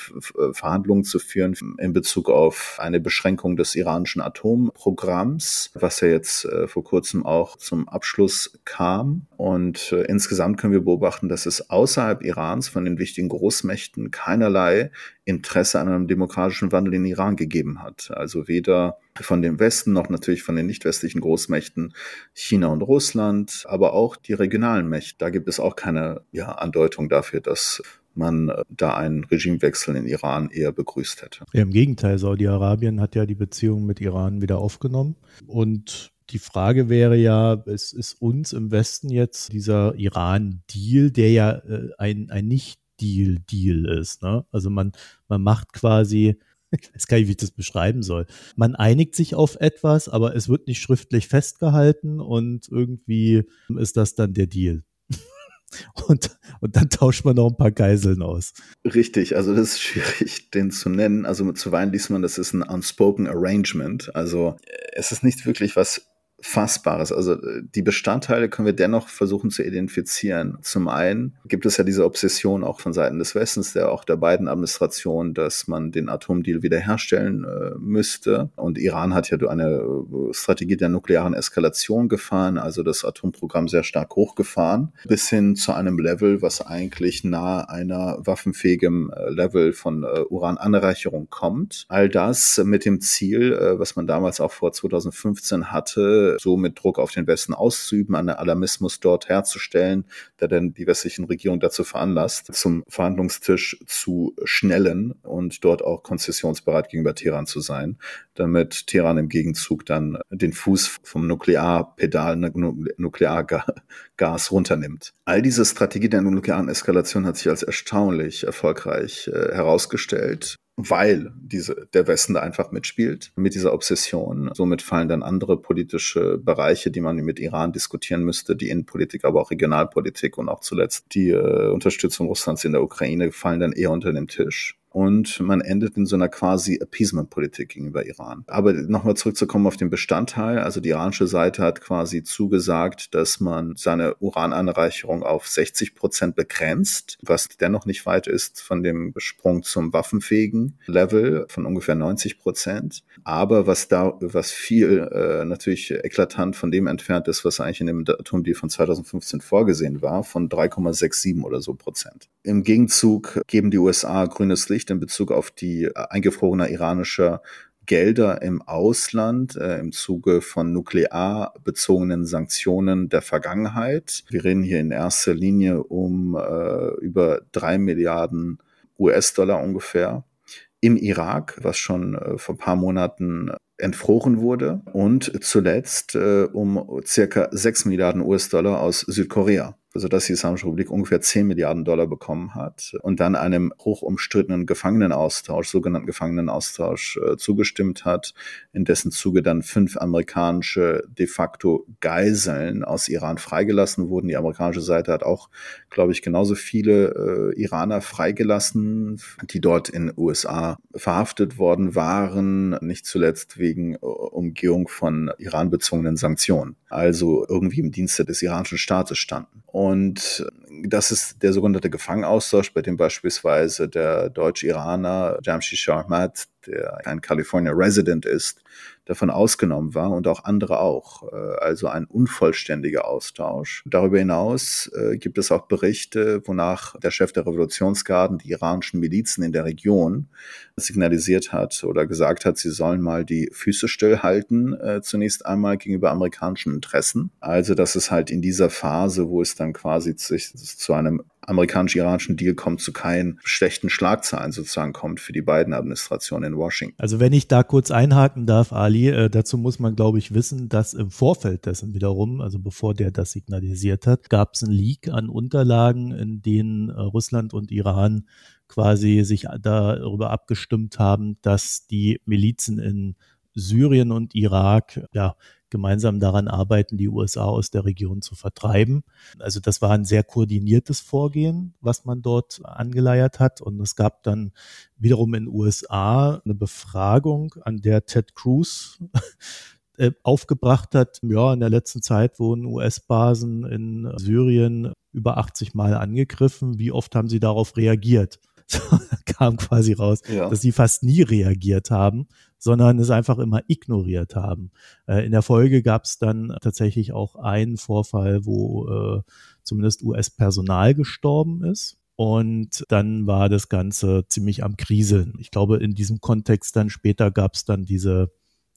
Verhandlungen zu führen in Bezug auf eine Beschränkung des iranischen Atomprogramms, was ja jetzt äh, vor kurzem auch zum Abschluss kam. Und äh, insgesamt können wir beobachten, dass es außerhalb Irans von den wichtigen Groß Großmächten keinerlei Interesse an einem demokratischen Wandel in Iran gegeben hat. Also weder von dem Westen noch natürlich von den nicht westlichen Großmächten China und Russland, aber auch die regionalen Mächte. Da gibt es auch keine ja, Andeutung dafür, dass man äh, da einen Regimewechsel in Iran eher begrüßt hätte. Ja, Im Gegenteil, Saudi-Arabien hat ja die Beziehungen mit Iran wieder aufgenommen und die Frage wäre ja, es ist uns im Westen jetzt dieser Iran-Deal, der ja äh, ein, ein nicht Deal Deal ist. Ne? Also man, man macht quasi, ich weiß gar nicht, wie ich das beschreiben soll. Man einigt sich auf etwas, aber es wird nicht schriftlich festgehalten und irgendwie ist das dann der Deal. Und, und dann tauscht man noch ein paar Geiseln aus. Richtig, also das ist schwierig, den zu nennen. Also zuweilen liest man, das ist ein unspoken arrangement. Also es ist nicht wirklich was Fassbares. Also äh, die Bestandteile können wir dennoch versuchen zu identifizieren. Zum einen gibt es ja diese Obsession auch von Seiten des Westens, der auch der beiden Administrationen, dass man den Atomdeal wiederherstellen äh, müsste. Und Iran hat ja eine äh, Strategie der nuklearen Eskalation gefahren, also das Atomprogramm sehr stark hochgefahren, bis hin zu einem Level, was eigentlich nahe einer waffenfähigen äh, Level von äh, Urananreicherung kommt. All das mit dem Ziel, äh, was man damals auch vor 2015 hatte, so mit Druck auf den Westen auszuüben, einen Alarmismus dort herzustellen, der dann die westlichen Regierungen dazu veranlasst, zum Verhandlungstisch zu schnellen und dort auch konzessionsbereit gegenüber Teheran zu sein, damit Teheran im Gegenzug dann den Fuß vom Nuklearpedal, Nukleargas runternimmt. All diese Strategie der nuklearen Eskalation hat sich als erstaunlich erfolgreich äh, herausgestellt weil diese, der Westen da einfach mitspielt mit dieser Obsession. Somit fallen dann andere politische Bereiche, die man mit Iran diskutieren müsste, die Innenpolitik, aber auch Regionalpolitik und auch zuletzt die äh, Unterstützung Russlands in der Ukraine fallen dann eher unter den Tisch und man endet in so einer quasi Appeasement-Politik gegenüber Iran. Aber nochmal zurückzukommen auf den Bestandteil, also die iranische Seite hat quasi zugesagt, dass man seine Urananreicherung auf 60 Prozent begrenzt, was dennoch nicht weit ist von dem Sprung zum waffenfähigen Level von ungefähr 90 Prozent. Aber was da, was viel äh, natürlich eklatant von dem entfernt ist, was eigentlich in dem Atomdeal von 2015 vorgesehen war, von 3,67 oder so Prozent. Im Gegenzug geben die USA grünes Licht Bericht in Bezug auf die äh, eingefrorene iranische Gelder im Ausland äh, im Zuge von nuklearbezogenen Sanktionen der Vergangenheit. Wir reden hier in erster Linie um äh, über drei Milliarden US-Dollar ungefähr im Irak, was schon äh, vor ein paar Monaten entfroren wurde und zuletzt äh, um circa sechs Milliarden US-Dollar aus Südkorea sodass die Islamische Republik ungefähr 10 Milliarden Dollar bekommen hat und dann einem hoch umstrittenen Gefangenenaustausch, sogenannten Gefangenenaustausch, äh, zugestimmt hat, in dessen Zuge dann fünf amerikanische de facto Geiseln aus Iran freigelassen wurden. Die amerikanische Seite hat auch, glaube ich, genauso viele äh, Iraner freigelassen, die dort in USA verhaftet worden waren, nicht zuletzt wegen äh, Umgehung von iranbezogenen Sanktionen, also irgendwie im Dienste des iranischen Staates standen. Das ist der sogenannte Gefangenaustausch, bei dem beispielsweise der Deutsch-Iraner Jamshid Sharmat, der ein California Resident ist, davon ausgenommen war und auch andere auch. Äh, also ein unvollständiger Austausch. Darüber hinaus äh, gibt es auch Berichte, wonach der Chef der Revolutionsgarden die iranischen Milizen in der Region signalisiert hat oder gesagt hat, sie sollen mal die Füße stillhalten, äh, zunächst einmal gegenüber amerikanischen Interessen. Also dass es halt in dieser Phase, wo es dann quasi zu, zu einem amerikanisch-iranischen Deal kommt, zu keinen schlechten Schlagzeilen sozusagen kommt für die beiden Administrationen in Washington. Also wenn ich da kurz einhaken darf, Ali, äh, dazu muss man, glaube ich, wissen, dass im Vorfeld dessen wiederum, also bevor der das signalisiert hat, gab es einen Leak an Unterlagen, in denen äh, Russland und Iran quasi sich darüber abgestimmt haben, dass die Milizen in Syrien und Irak ja gemeinsam daran arbeiten, die USA aus der Region zu vertreiben. Also das war ein sehr koordiniertes Vorgehen, was man dort angeleiert hat. Und es gab dann wiederum in den USA eine Befragung, an der Ted Cruz äh, aufgebracht hat, ja, in der letzten Zeit wurden US-Basen in Syrien über 80 Mal angegriffen. Wie oft haben sie darauf reagiert? Kam quasi raus, ja. dass sie fast nie reagiert haben, sondern es einfach immer ignoriert haben. Äh, in der Folge gab es dann tatsächlich auch einen Vorfall, wo äh, zumindest US-Personal gestorben ist. Und dann war das Ganze ziemlich am Kriseln. Ich glaube, in diesem Kontext dann später gab es dann diese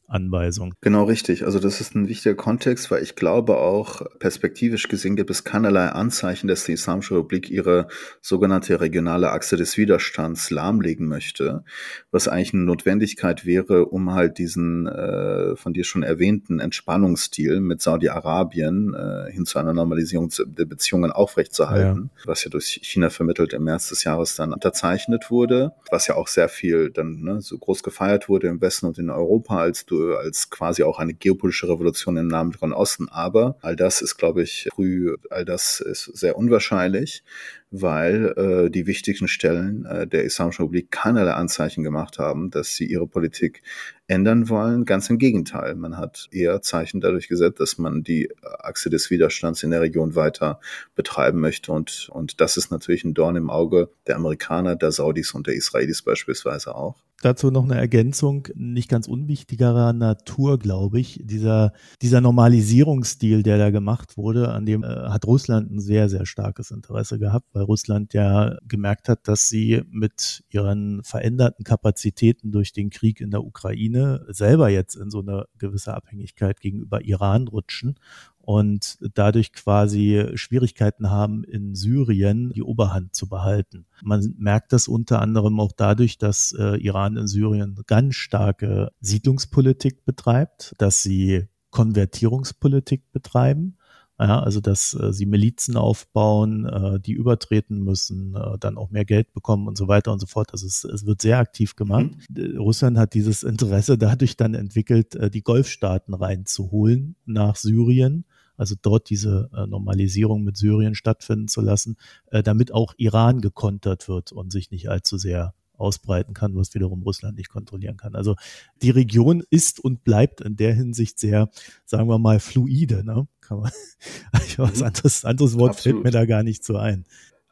Anweisung. Genau richtig. Also das ist ein wichtiger Kontext, weil ich glaube auch perspektivisch gesehen gibt es keinerlei Anzeichen, dass die Islamische Republik ihre sogenannte regionale Achse des Widerstands lahmlegen möchte, was eigentlich eine Notwendigkeit wäre, um halt diesen äh, von dir schon erwähnten Entspannungsstil mit Saudi-Arabien äh, hin zu einer Normalisierung der Beziehungen aufrechtzuerhalten, ja. was ja durch China vermittelt im März des Jahres dann unterzeichnet wurde, was ja auch sehr viel dann ne, so groß gefeiert wurde im Westen und in Europa als als quasi auch eine geopolitische Revolution im Namen von Osten. Aber all das ist, glaube ich, früh, all das ist sehr unwahrscheinlich weil äh, die wichtigsten Stellen äh, der Islamischen Republik keinerlei Anzeichen gemacht haben, dass sie ihre Politik ändern wollen. Ganz im Gegenteil. Man hat eher Zeichen dadurch gesetzt, dass man die Achse des Widerstands in der Region weiter betreiben möchte. Und, und das ist natürlich ein Dorn im Auge der Amerikaner, der Saudis und der Israelis beispielsweise auch. Dazu noch eine Ergänzung, nicht ganz unwichtigerer Natur, glaube ich. Dieser, dieser Normalisierungsstil, der da gemacht wurde, an dem äh, hat Russland ein sehr, sehr starkes Interesse gehabt, weil Russland ja gemerkt hat, dass sie mit ihren veränderten Kapazitäten durch den Krieg in der Ukraine selber jetzt in so eine gewisse Abhängigkeit gegenüber Iran rutschen und dadurch quasi Schwierigkeiten haben, in Syrien die Oberhand zu behalten. Man merkt das unter anderem auch dadurch, dass äh, Iran in Syrien ganz starke Siedlungspolitik betreibt, dass sie Konvertierungspolitik betreiben. Ja, also dass äh, sie Milizen aufbauen, äh, die übertreten müssen, äh, dann auch mehr Geld bekommen und so weiter und so fort. Also es, es wird sehr aktiv gemacht. Mhm. Russland hat dieses Interesse dadurch dann entwickelt, äh, die Golfstaaten reinzuholen nach Syrien also dort diese äh, Normalisierung mit Syrien stattfinden zu lassen, äh, damit auch Iran gekontert wird und sich nicht allzu sehr ausbreiten kann, was wiederum Russland nicht kontrollieren kann. Also die Region ist und bleibt in der Hinsicht sehr, sagen wir mal, fluide. Ne? Kann man, was mhm. anderes, anderes Wort Absolut. fällt mir da gar nicht so ein.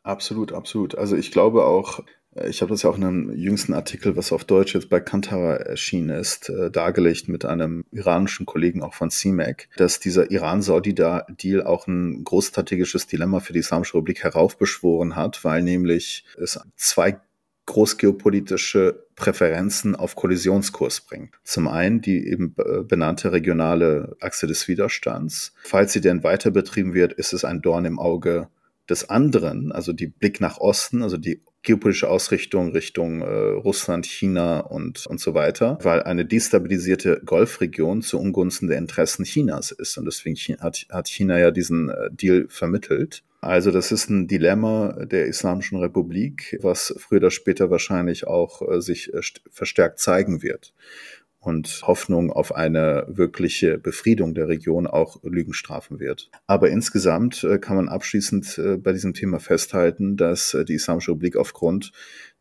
Absolut, absolut. Also ich glaube auch, äh, ich habe das ja auch in einem jüngsten Artikel, was auf Deutsch jetzt bei Kantara erschienen ist, äh, dargelegt mit einem iranischen Kollegen auch von CMAC, dass dieser Iran-Saudi-Deal auch ein großstrategisches Dilemma für die Islamische Republik heraufbeschworen hat, weil nämlich es zwei großgeopolitische Präferenzen auf Kollisionskurs bringt. Zum einen die eben benannte regionale Achse des Widerstands. Falls sie denn weiter betrieben wird, ist es ein Dorn im Auge des anderen, also die Blick nach Osten, also die geopolitische Ausrichtung Richtung äh, Russland, China und, und so weiter, weil eine destabilisierte Golfregion zu Ungunsten der Interessen Chinas ist. Und deswegen hat, hat China ja diesen äh, Deal vermittelt. Also das ist ein Dilemma der Islamischen Republik, was früher oder später wahrscheinlich auch äh, sich äh, verstärkt zeigen wird und Hoffnung auf eine wirkliche Befriedung der Region auch Lügen strafen wird. Aber insgesamt äh, kann man abschließend bei diesem Thema festhalten, dass die Islamische Republik aufgrund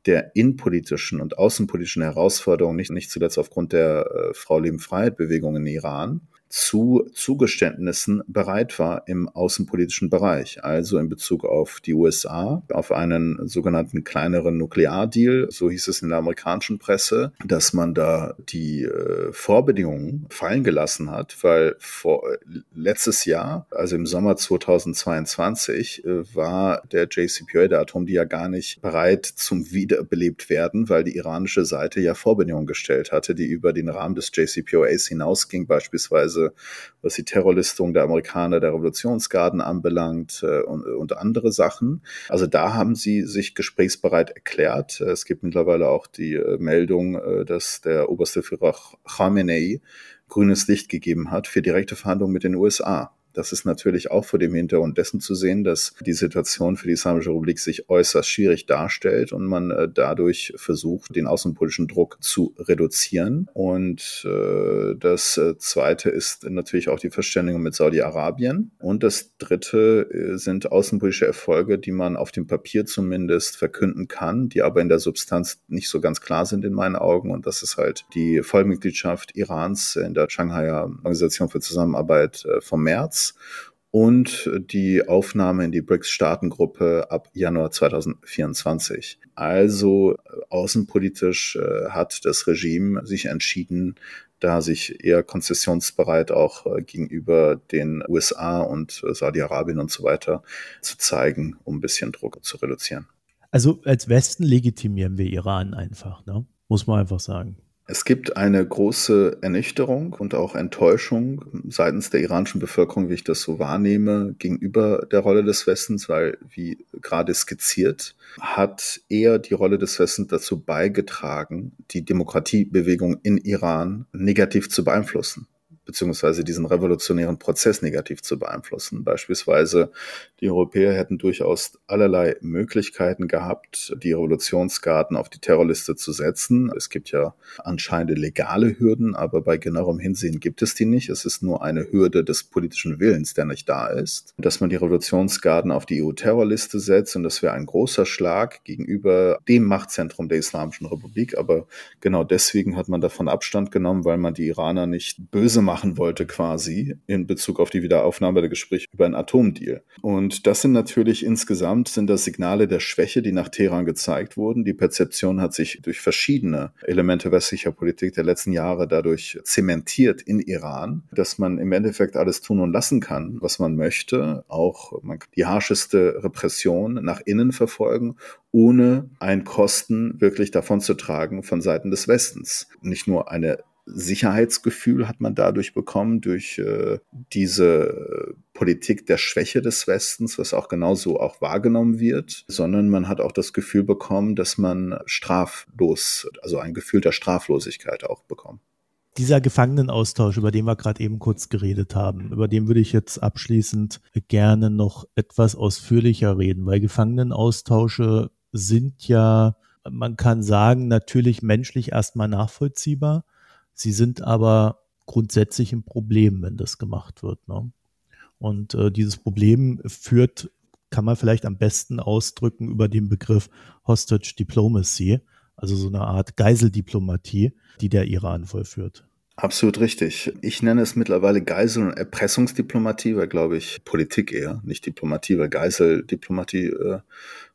der innenpolitischen und außenpolitischen Herausforderungen, nicht, nicht zuletzt aufgrund der Frau Leben Freiheit Bewegung in Iran, zu Zugeständnissen bereit war im außenpolitischen Bereich, also in Bezug auf die USA, auf einen sogenannten kleineren Nukleardeal, so hieß es in der amerikanischen Presse, dass man da die äh, Vorbedingungen fallen gelassen hat, weil vor äh, letztes Jahr, also im Sommer 2022, äh, war der JCPOA, der Atomdeal, ja gar nicht bereit zum Wiederbelebt werden, weil die iranische Seite ja Vorbedingungen gestellt hatte, die über den Rahmen des JCPOAs hinausging, beispielsweise Weise, was die Terrorlistung der Amerikaner, der Revolutionsgarden anbelangt äh, und, und andere Sachen. Also da haben sie sich gesprächsbereit erklärt. Es gibt mittlerweile auch die äh, Meldung, äh, dass der oberste Führer Khamenei grünes Licht gegeben hat für direkte Verhandlungen mit den USA. Das ist natürlich auch vor dem Hintergrund dessen zu sehen, dass die Situation für die Islamische Republik sich äußerst schwierig darstellt und man äh, dadurch versucht, den außenpolitischen Druck zu reduzieren. Und äh, das äh, Zweite ist natürlich auch die Verständigung mit Saudi-Arabien. Und das Dritte äh, sind außenpolitische Erfolge, die man auf dem Papier zumindest verkünden kann, die aber in der Substanz nicht so ganz klar sind in meinen Augen. Und das ist halt die Vollmitgliedschaft Irans in der Shanghai Organisation für Zusammenarbeit vom März und die Aufnahme in die BRICS-Staatengruppe ab Januar 2024. Also außenpolitisch äh, hat das Regime sich entschieden, da sich eher konzessionsbereit auch äh, gegenüber den USA und äh, Saudi-Arabien und so weiter zu zeigen, um ein bisschen Druck zu reduzieren. Also als Westen legitimieren wir Iran einfach, ne? muss man einfach sagen. Es gibt eine große Ernüchterung und auch Enttäuschung seitens der iranischen Bevölkerung, wie ich das so wahrnehme, gegenüber der Rolle des Westens, weil, wie gerade skizziert, hat eher die Rolle des Westens dazu beigetragen, die Demokratiebewegung in Iran negativ zu beeinflussen beziehungsweise diesen revolutionären Prozess negativ zu beeinflussen. Beispielsweise die Europäer hätten durchaus allerlei Möglichkeiten gehabt, die Revolutionsgarden auf die Terrorliste zu setzen. Es gibt ja anscheinend legale Hürden, aber bei genauerem Hinsehen gibt es die nicht. Es ist nur eine Hürde des politischen Willens, der nicht da ist. Dass man die Revolutionsgarden auf die EU-Terrorliste setzt und das wäre ein großer Schlag gegenüber dem Machtzentrum der Islamischen Republik. Aber genau deswegen hat man davon Abstand genommen, weil man die Iraner nicht böse machen wollte quasi in Bezug auf die Wiederaufnahme der Gespräche über einen Atomdeal. Und das sind natürlich insgesamt sind das Signale der Schwäche, die nach Teheran gezeigt wurden. Die Perzeption hat sich durch verschiedene Elemente westlicher Politik der letzten Jahre dadurch zementiert in Iran, dass man im Endeffekt alles tun und lassen kann, was man möchte, auch man die harscheste Repression nach innen verfolgen ohne ein Kosten wirklich davon zu tragen von Seiten des Westens. Nicht nur eine Sicherheitsgefühl hat man dadurch bekommen, durch äh, diese Politik der Schwäche des Westens, was auch genauso auch wahrgenommen wird, sondern man hat auch das Gefühl bekommen, dass man straflos, also ein Gefühl der Straflosigkeit auch bekommt. Dieser Gefangenenaustausch, über den wir gerade eben kurz geredet haben, über den würde ich jetzt abschließend gerne noch etwas ausführlicher reden, weil Gefangenenaustausche sind ja, man kann sagen, natürlich menschlich erstmal nachvollziehbar. Sie sind aber grundsätzlich ein Problem, wenn das gemacht wird. Ne? Und äh, dieses Problem führt, kann man vielleicht am besten ausdrücken über den Begriff Hostage Diplomacy, also so eine Art Geiseldiplomatie, die der Iran vollführt. Absolut richtig. Ich nenne es mittlerweile Geisel- und Erpressungsdiplomatie, weil, glaube ich, Politik eher, nicht Diplomatie, weil Geiseldiplomatie äh,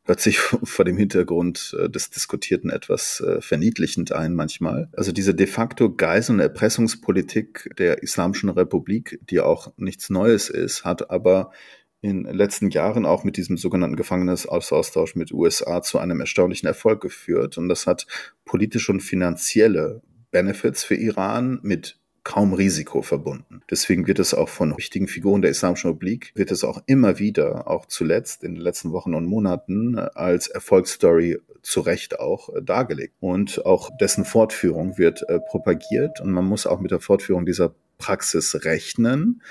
hört sich vor dem Hintergrund äh, des Diskutierten etwas äh, verniedlichend ein manchmal. Also diese de facto Geisel- und Erpressungspolitik der Islamischen Republik, die auch nichts Neues ist, hat aber in den letzten Jahren auch mit diesem sogenannten Gefangenenaustausch mit USA zu einem erstaunlichen Erfolg geführt. Und das hat politische und finanzielle Benefits für Iran mit kaum Risiko verbunden. Deswegen wird es auch von wichtigen Figuren der Islamischen Republik, wird es auch immer wieder, auch zuletzt in den letzten Wochen und Monaten, als Erfolgsstory zu Recht auch äh, dargelegt. Und auch dessen Fortführung wird äh, propagiert und man muss auch mit der Fortführung dieser Praxis rechnen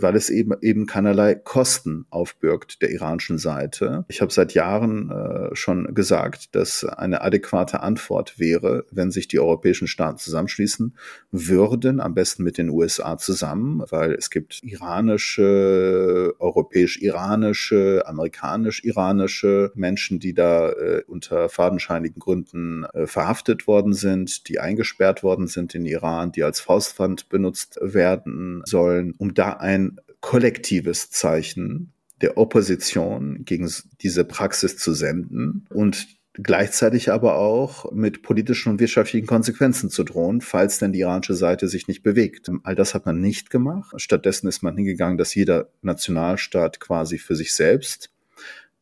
weil es eben, eben keinerlei Kosten aufbürgt der iranischen Seite. Ich habe seit Jahren äh, schon gesagt, dass eine adäquate Antwort wäre, wenn sich die europäischen Staaten zusammenschließen würden, am besten mit den USA zusammen, weil es gibt iranische, europäisch-iranische, amerikanisch-iranische Menschen, die da äh, unter fadenscheinigen Gründen äh, verhaftet worden sind, die eingesperrt worden sind in Iran, die als Faustpfand benutzt werden sollen, um da ein ein kollektives Zeichen der Opposition gegen diese Praxis zu senden und gleichzeitig aber auch mit politischen und wirtschaftlichen Konsequenzen zu drohen, falls denn die iranische Seite sich nicht bewegt. All das hat man nicht gemacht. Stattdessen ist man hingegangen, dass jeder Nationalstaat quasi für sich selbst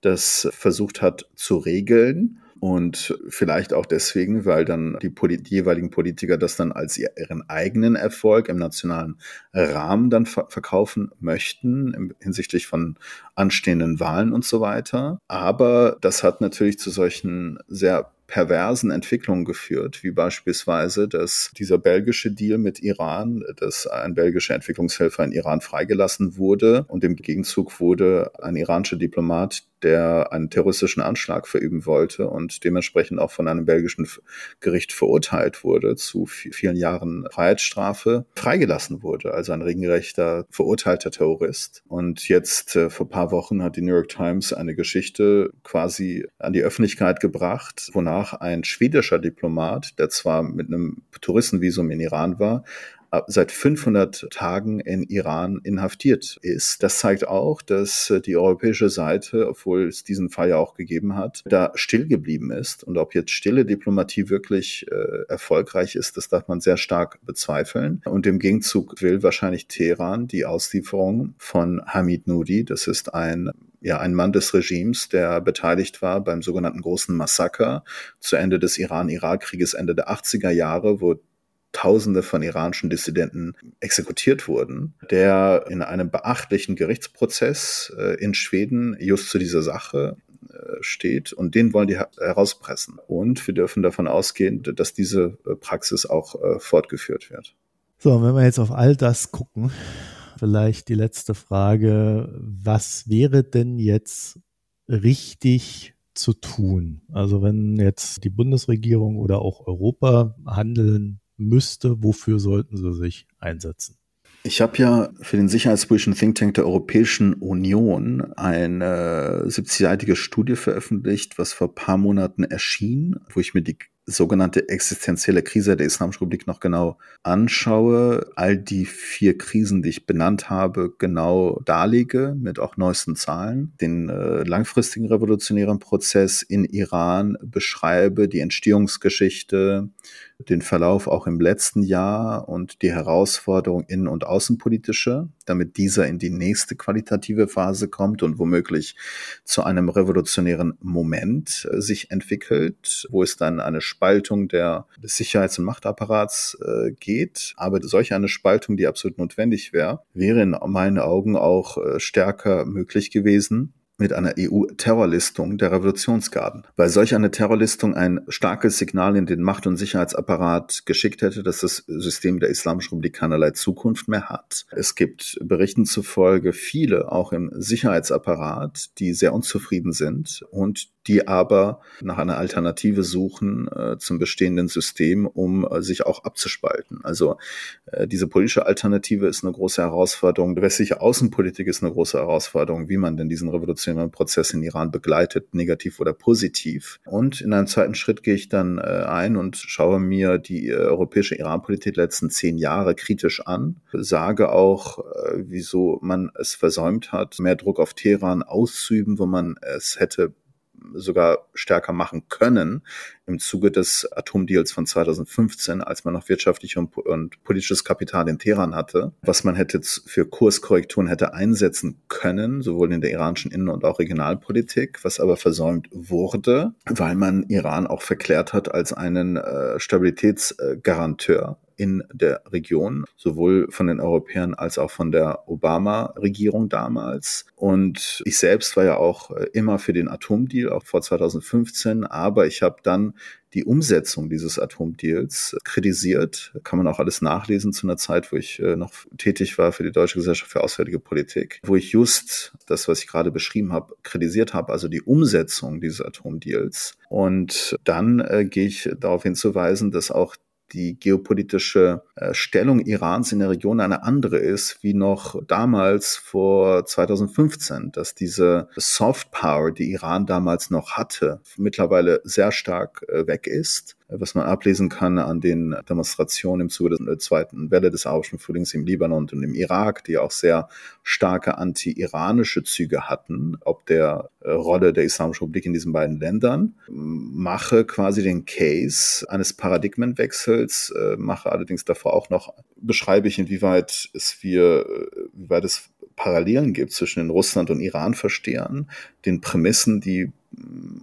das versucht hat zu regeln und vielleicht auch deswegen, weil dann die, Poli die jeweiligen Politiker das dann als ihren eigenen Erfolg im nationalen Rahmen dann ver verkaufen möchten, im, hinsichtlich von anstehenden Wahlen und so weiter. Aber das hat natürlich zu solchen sehr perversen Entwicklungen geführt, wie beispielsweise, dass dieser belgische Deal mit Iran, dass ein belgischer Entwicklungshelfer in Iran freigelassen wurde und im Gegenzug wurde ein iranischer Diplomat, der einen terroristischen Anschlag verüben wollte und dementsprechend auch von einem belgischen Gericht verurteilt wurde zu vielen Jahren Freiheitsstrafe, freigelassen wurde. Also ein regelrechter verurteilter Terrorist. Und jetzt äh, vor paar Wochen hat die New York Times eine Geschichte quasi an die Öffentlichkeit gebracht, wonach ein schwedischer Diplomat, der zwar mit einem Touristenvisum in Iran war, seit 500 Tagen in Iran inhaftiert ist. Das zeigt auch, dass die europäische Seite, obwohl es diesen Fall ja auch gegeben hat, da still geblieben ist. Und ob jetzt stille Diplomatie wirklich äh, erfolgreich ist, das darf man sehr stark bezweifeln. Und im Gegenzug will wahrscheinlich Teheran die Auslieferung von Hamid Noudi, das ist ein ja, ein Mann des Regimes, der beteiligt war beim sogenannten großen Massaker zu Ende des Iran-Irak-Krieges Ende der 80er Jahre, wo Tausende von iranischen Dissidenten exekutiert wurden, der in einem beachtlichen Gerichtsprozess äh, in Schweden just zu dieser Sache äh, steht und den wollen die herauspressen. Und wir dürfen davon ausgehen, dass diese äh, Praxis auch fortgeführt wird. So, wenn wir jetzt auf all das gucken, vielleicht die letzte Frage, was wäre denn jetzt richtig zu tun? Also wenn jetzt die Bundesregierung oder auch Europa handeln müsste, wofür sollten sie sich einsetzen? Ich habe ja für den sicherheitspolitischen Think Tank der Europäischen Union eine 70-seitige Studie veröffentlicht, was vor paar Monaten erschien, wo ich mir die sogenannte existenzielle Krise der Islamischen Republik noch genau anschaue, all die vier Krisen, die ich benannt habe, genau darlege mit auch neuesten Zahlen, den äh, langfristigen revolutionären Prozess in Iran beschreibe, die Entstehungsgeschichte, den Verlauf auch im letzten Jahr und die Herausforderung innen- und außenpolitische, damit dieser in die nächste qualitative Phase kommt und womöglich zu einem revolutionären Moment äh, sich entwickelt, wo es dann eine Spaltung der, des Sicherheits- und Machtapparats äh, geht. Aber solch eine Spaltung, die absolut notwendig wäre, wäre in meinen Augen auch äh, stärker möglich gewesen, mit einer EU-Terrorlistung der Revolutionsgarden, weil solch eine Terrorlistung ein starkes Signal in den Macht- und Sicherheitsapparat geschickt hätte, dass das System der Islamischen Republik keinerlei Zukunft mehr hat. Es gibt Berichten zufolge viele, auch im Sicherheitsapparat, die sehr unzufrieden sind und die aber nach einer Alternative suchen äh, zum bestehenden System, um äh, sich auch abzuspalten. Also äh, diese politische Alternative ist eine große Herausforderung. Die westliche Außenpolitik ist eine große Herausforderung, wie man denn diesen revolutionären Prozess in Iran begleitet, negativ oder positiv. Und in einem zweiten Schritt gehe ich dann äh, ein und schaue mir die äh, europäische Iran-Politik letzten zehn Jahre kritisch an, sage auch, äh, wieso man es versäumt hat, mehr Druck auf Teheran auszuüben, wo man es hätte sogar stärker machen können im Zuge des Atomdeals von 2015, als man noch wirtschaftlich und, und, politisches Kapital in Teheran hatte, was man hätte für Kurskorrekturen hätte einsetzen können, sowohl in der iranischen Innen- und auch Regionalpolitik, was aber versäumt wurde, weil man Iran auch verklärt hat als einen äh, Stabilitätsgaranteur in der Region, sowohl von den Europäern als auch von der Obama-Regierung damals. Und ich selbst war ja auch äh, immer für den Atomdeal, auch vor 2015, aber ich habe dann die Umsetzung dieses Atomdeals kritisiert. Kann man auch alles nachlesen zu einer Zeit, wo ich äh, noch tätig war für die Deutsche Gesellschaft für Auswärtige Politik, wo ich just das, was ich gerade beschrieben habe, kritisiert habe, also die Umsetzung dieses Atomdeals. Und dann äh, gehe ich darauf hinzuweisen, dass auch die geopolitische äh, Stellung Irans in der Region eine andere ist, wie noch damals vor 2015, dass diese Soft Power, die Iran damals noch hatte, mittlerweile sehr stark äh, weg ist was man ablesen kann an den Demonstrationen im Zuge der zweiten Welle des arabischen Frühlings im Libanon und im Irak, die auch sehr starke anti-iranische Züge hatten, ob der äh, Rolle der Islamischen Republik in diesen beiden Ländern, mache quasi den Case eines Paradigmenwechsels, äh, mache allerdings davor auch noch, beschreibe ich, inwieweit es wir, äh, wie weit es Parallelen gibt zwischen den Russland- und Iran-Verstehern, den Prämissen, die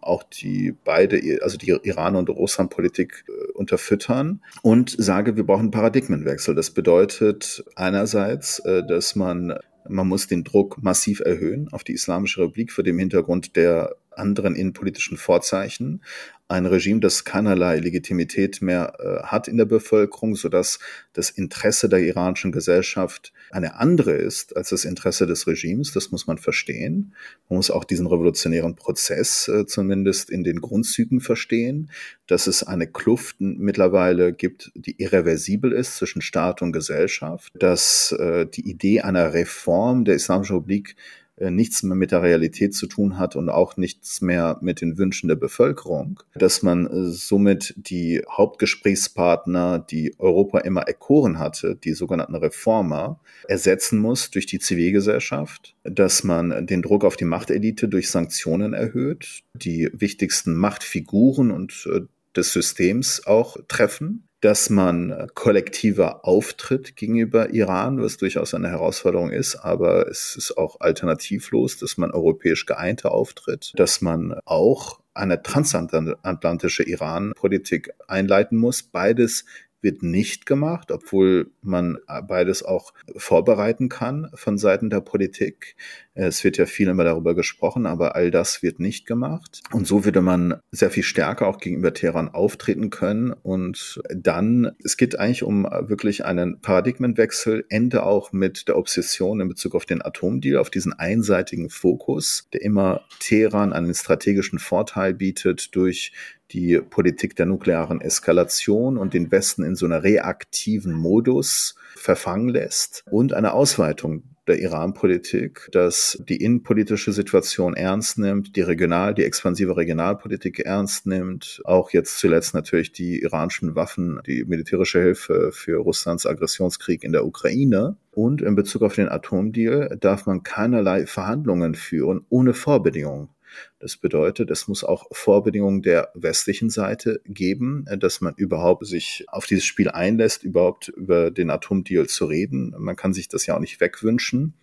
auch die beide, also die Iran- und Russland-Politik äh, unterfüttern und sage, wir brauchen Paradigmenwechsel. Das bedeutet einerseits, äh, dass man man muss den Druck massiv erhöhen auf die Islamische Republik vor dem Hintergrund der anderen innenpolitischen Vorzeichen. Ein Regime, das keinerlei Legitimität mehr äh, hat in der Bevölkerung, sodass das Interesse der iranischen Gesellschaft eine andere ist als das Interesse des Regimes. Das muss man verstehen. Man muss auch diesen revolutionären Prozess äh, zumindest in den Grundzügen verstehen, dass es eine Kluft mittlerweile gibt, die irreversibel ist zwischen Staat und Gesellschaft, dass äh, die Idee einer Reform der Islamischen Republik nichts mehr mit der Realität zu tun hat und auch nichts mehr mit den Wünschen der Bevölkerung, dass man äh, somit die Hauptgesprächspartner, die Europa immer erkoren hatte, die sogenannten Reformer, ersetzen muss durch die Zivilgesellschaft, dass man den Druck auf die Machtelite durch Sanktionen erhöht, die wichtigsten Machtfiguren und äh, des Systems auch treffen dass man kollektiver auftritt gegenüber Iran, was durchaus eine Herausforderung ist, aber es ist auch alternativlos, dass man europäisch geeinter auftritt, dass man auch eine transatlantische Iran-Politik einleiten muss. Beides wird nicht gemacht, obwohl man beides auch vorbereiten kann von Seiten der Politik. Es wird ja viel immer darüber gesprochen, aber all das wird nicht gemacht. Und so würde man sehr viel stärker auch gegenüber Teheran auftreten können. Und dann, es geht eigentlich um wirklich einen Paradigmenwechsel, Ende auch mit der Obsession in Bezug auf den Atomdeal, auf diesen einseitigen Fokus, der immer Teheran einen strategischen Vorteil bietet durch die Politik der nuklearen Eskalation und den Westen in so einer reaktiven Modus verfangen lässt und eine Ausweitung der Iran-Politik, dass die innenpolitische Situation ernst nimmt, die regional, die expansive Regionalpolitik ernst nimmt, auch jetzt zuletzt natürlich die iranischen Waffen, die militärische Hilfe für Russlands Aggressionskrieg in der Ukraine. Und in Bezug auf den Atomdeal darf man keinerlei Verhandlungen führen ohne Vorbedingungen. Das bedeutet, es muss auch Vorbedingungen der westlichen Seite geben, äh, dass man überhaupt sich auf dieses Spiel einlässt, überhaupt über den Atomdeal zu reden. Man kann sich das ja auch nicht wegwünschen.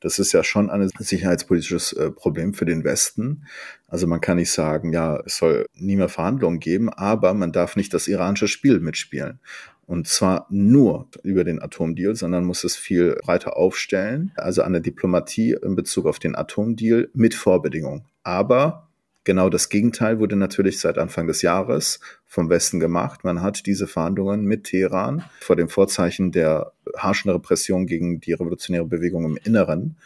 Das ist ja schon ein sicherheitspolitisches äh, Problem für den Westen. Also man kann nicht sagen, ja, es soll nie mehr Verhandlungen geben, aber man darf nicht das iranische Spiel mitspielen. Und zwar nur über den Atomdeal, sondern muss es viel breiter aufstellen. Also eine Diplomatie in Bezug auf den Atomdeal mit Vorbedingungen. Aber genau das Gegenteil wurde natürlich seit Anfang des Jahres vom Westen gemacht. Man hat diese Verhandlungen mit Teheran vor dem Vorzeichen der harschen Repression gegen die revolutionäre Bewegung im Inneren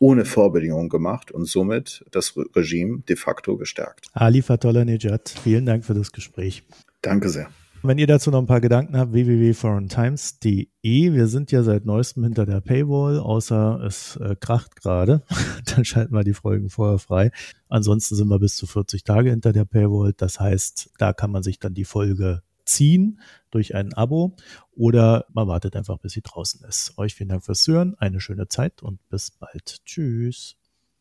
ohne Vorbedingungen gemacht und somit das Regime de facto gestärkt. Ali Fatollah Nejad, vielen Dank für das Gespräch. Danke sehr. Wenn ihr dazu noch ein paar Gedanken habt, www.foreigntimes.de. Wir sind ja seit neuestem hinter der Paywall, außer es äh, kracht gerade. Dann schalten wir die Folgen vorher frei. Ansonsten sind wir bis zu 40 Tage hinter der Paywall. Das heißt, da kann man sich dann die Folge ziehen durch ein Abo oder man wartet einfach, bis sie draußen ist. Euch vielen Dank fürs Hören, eine schöne Zeit und bis bald. Tschüss.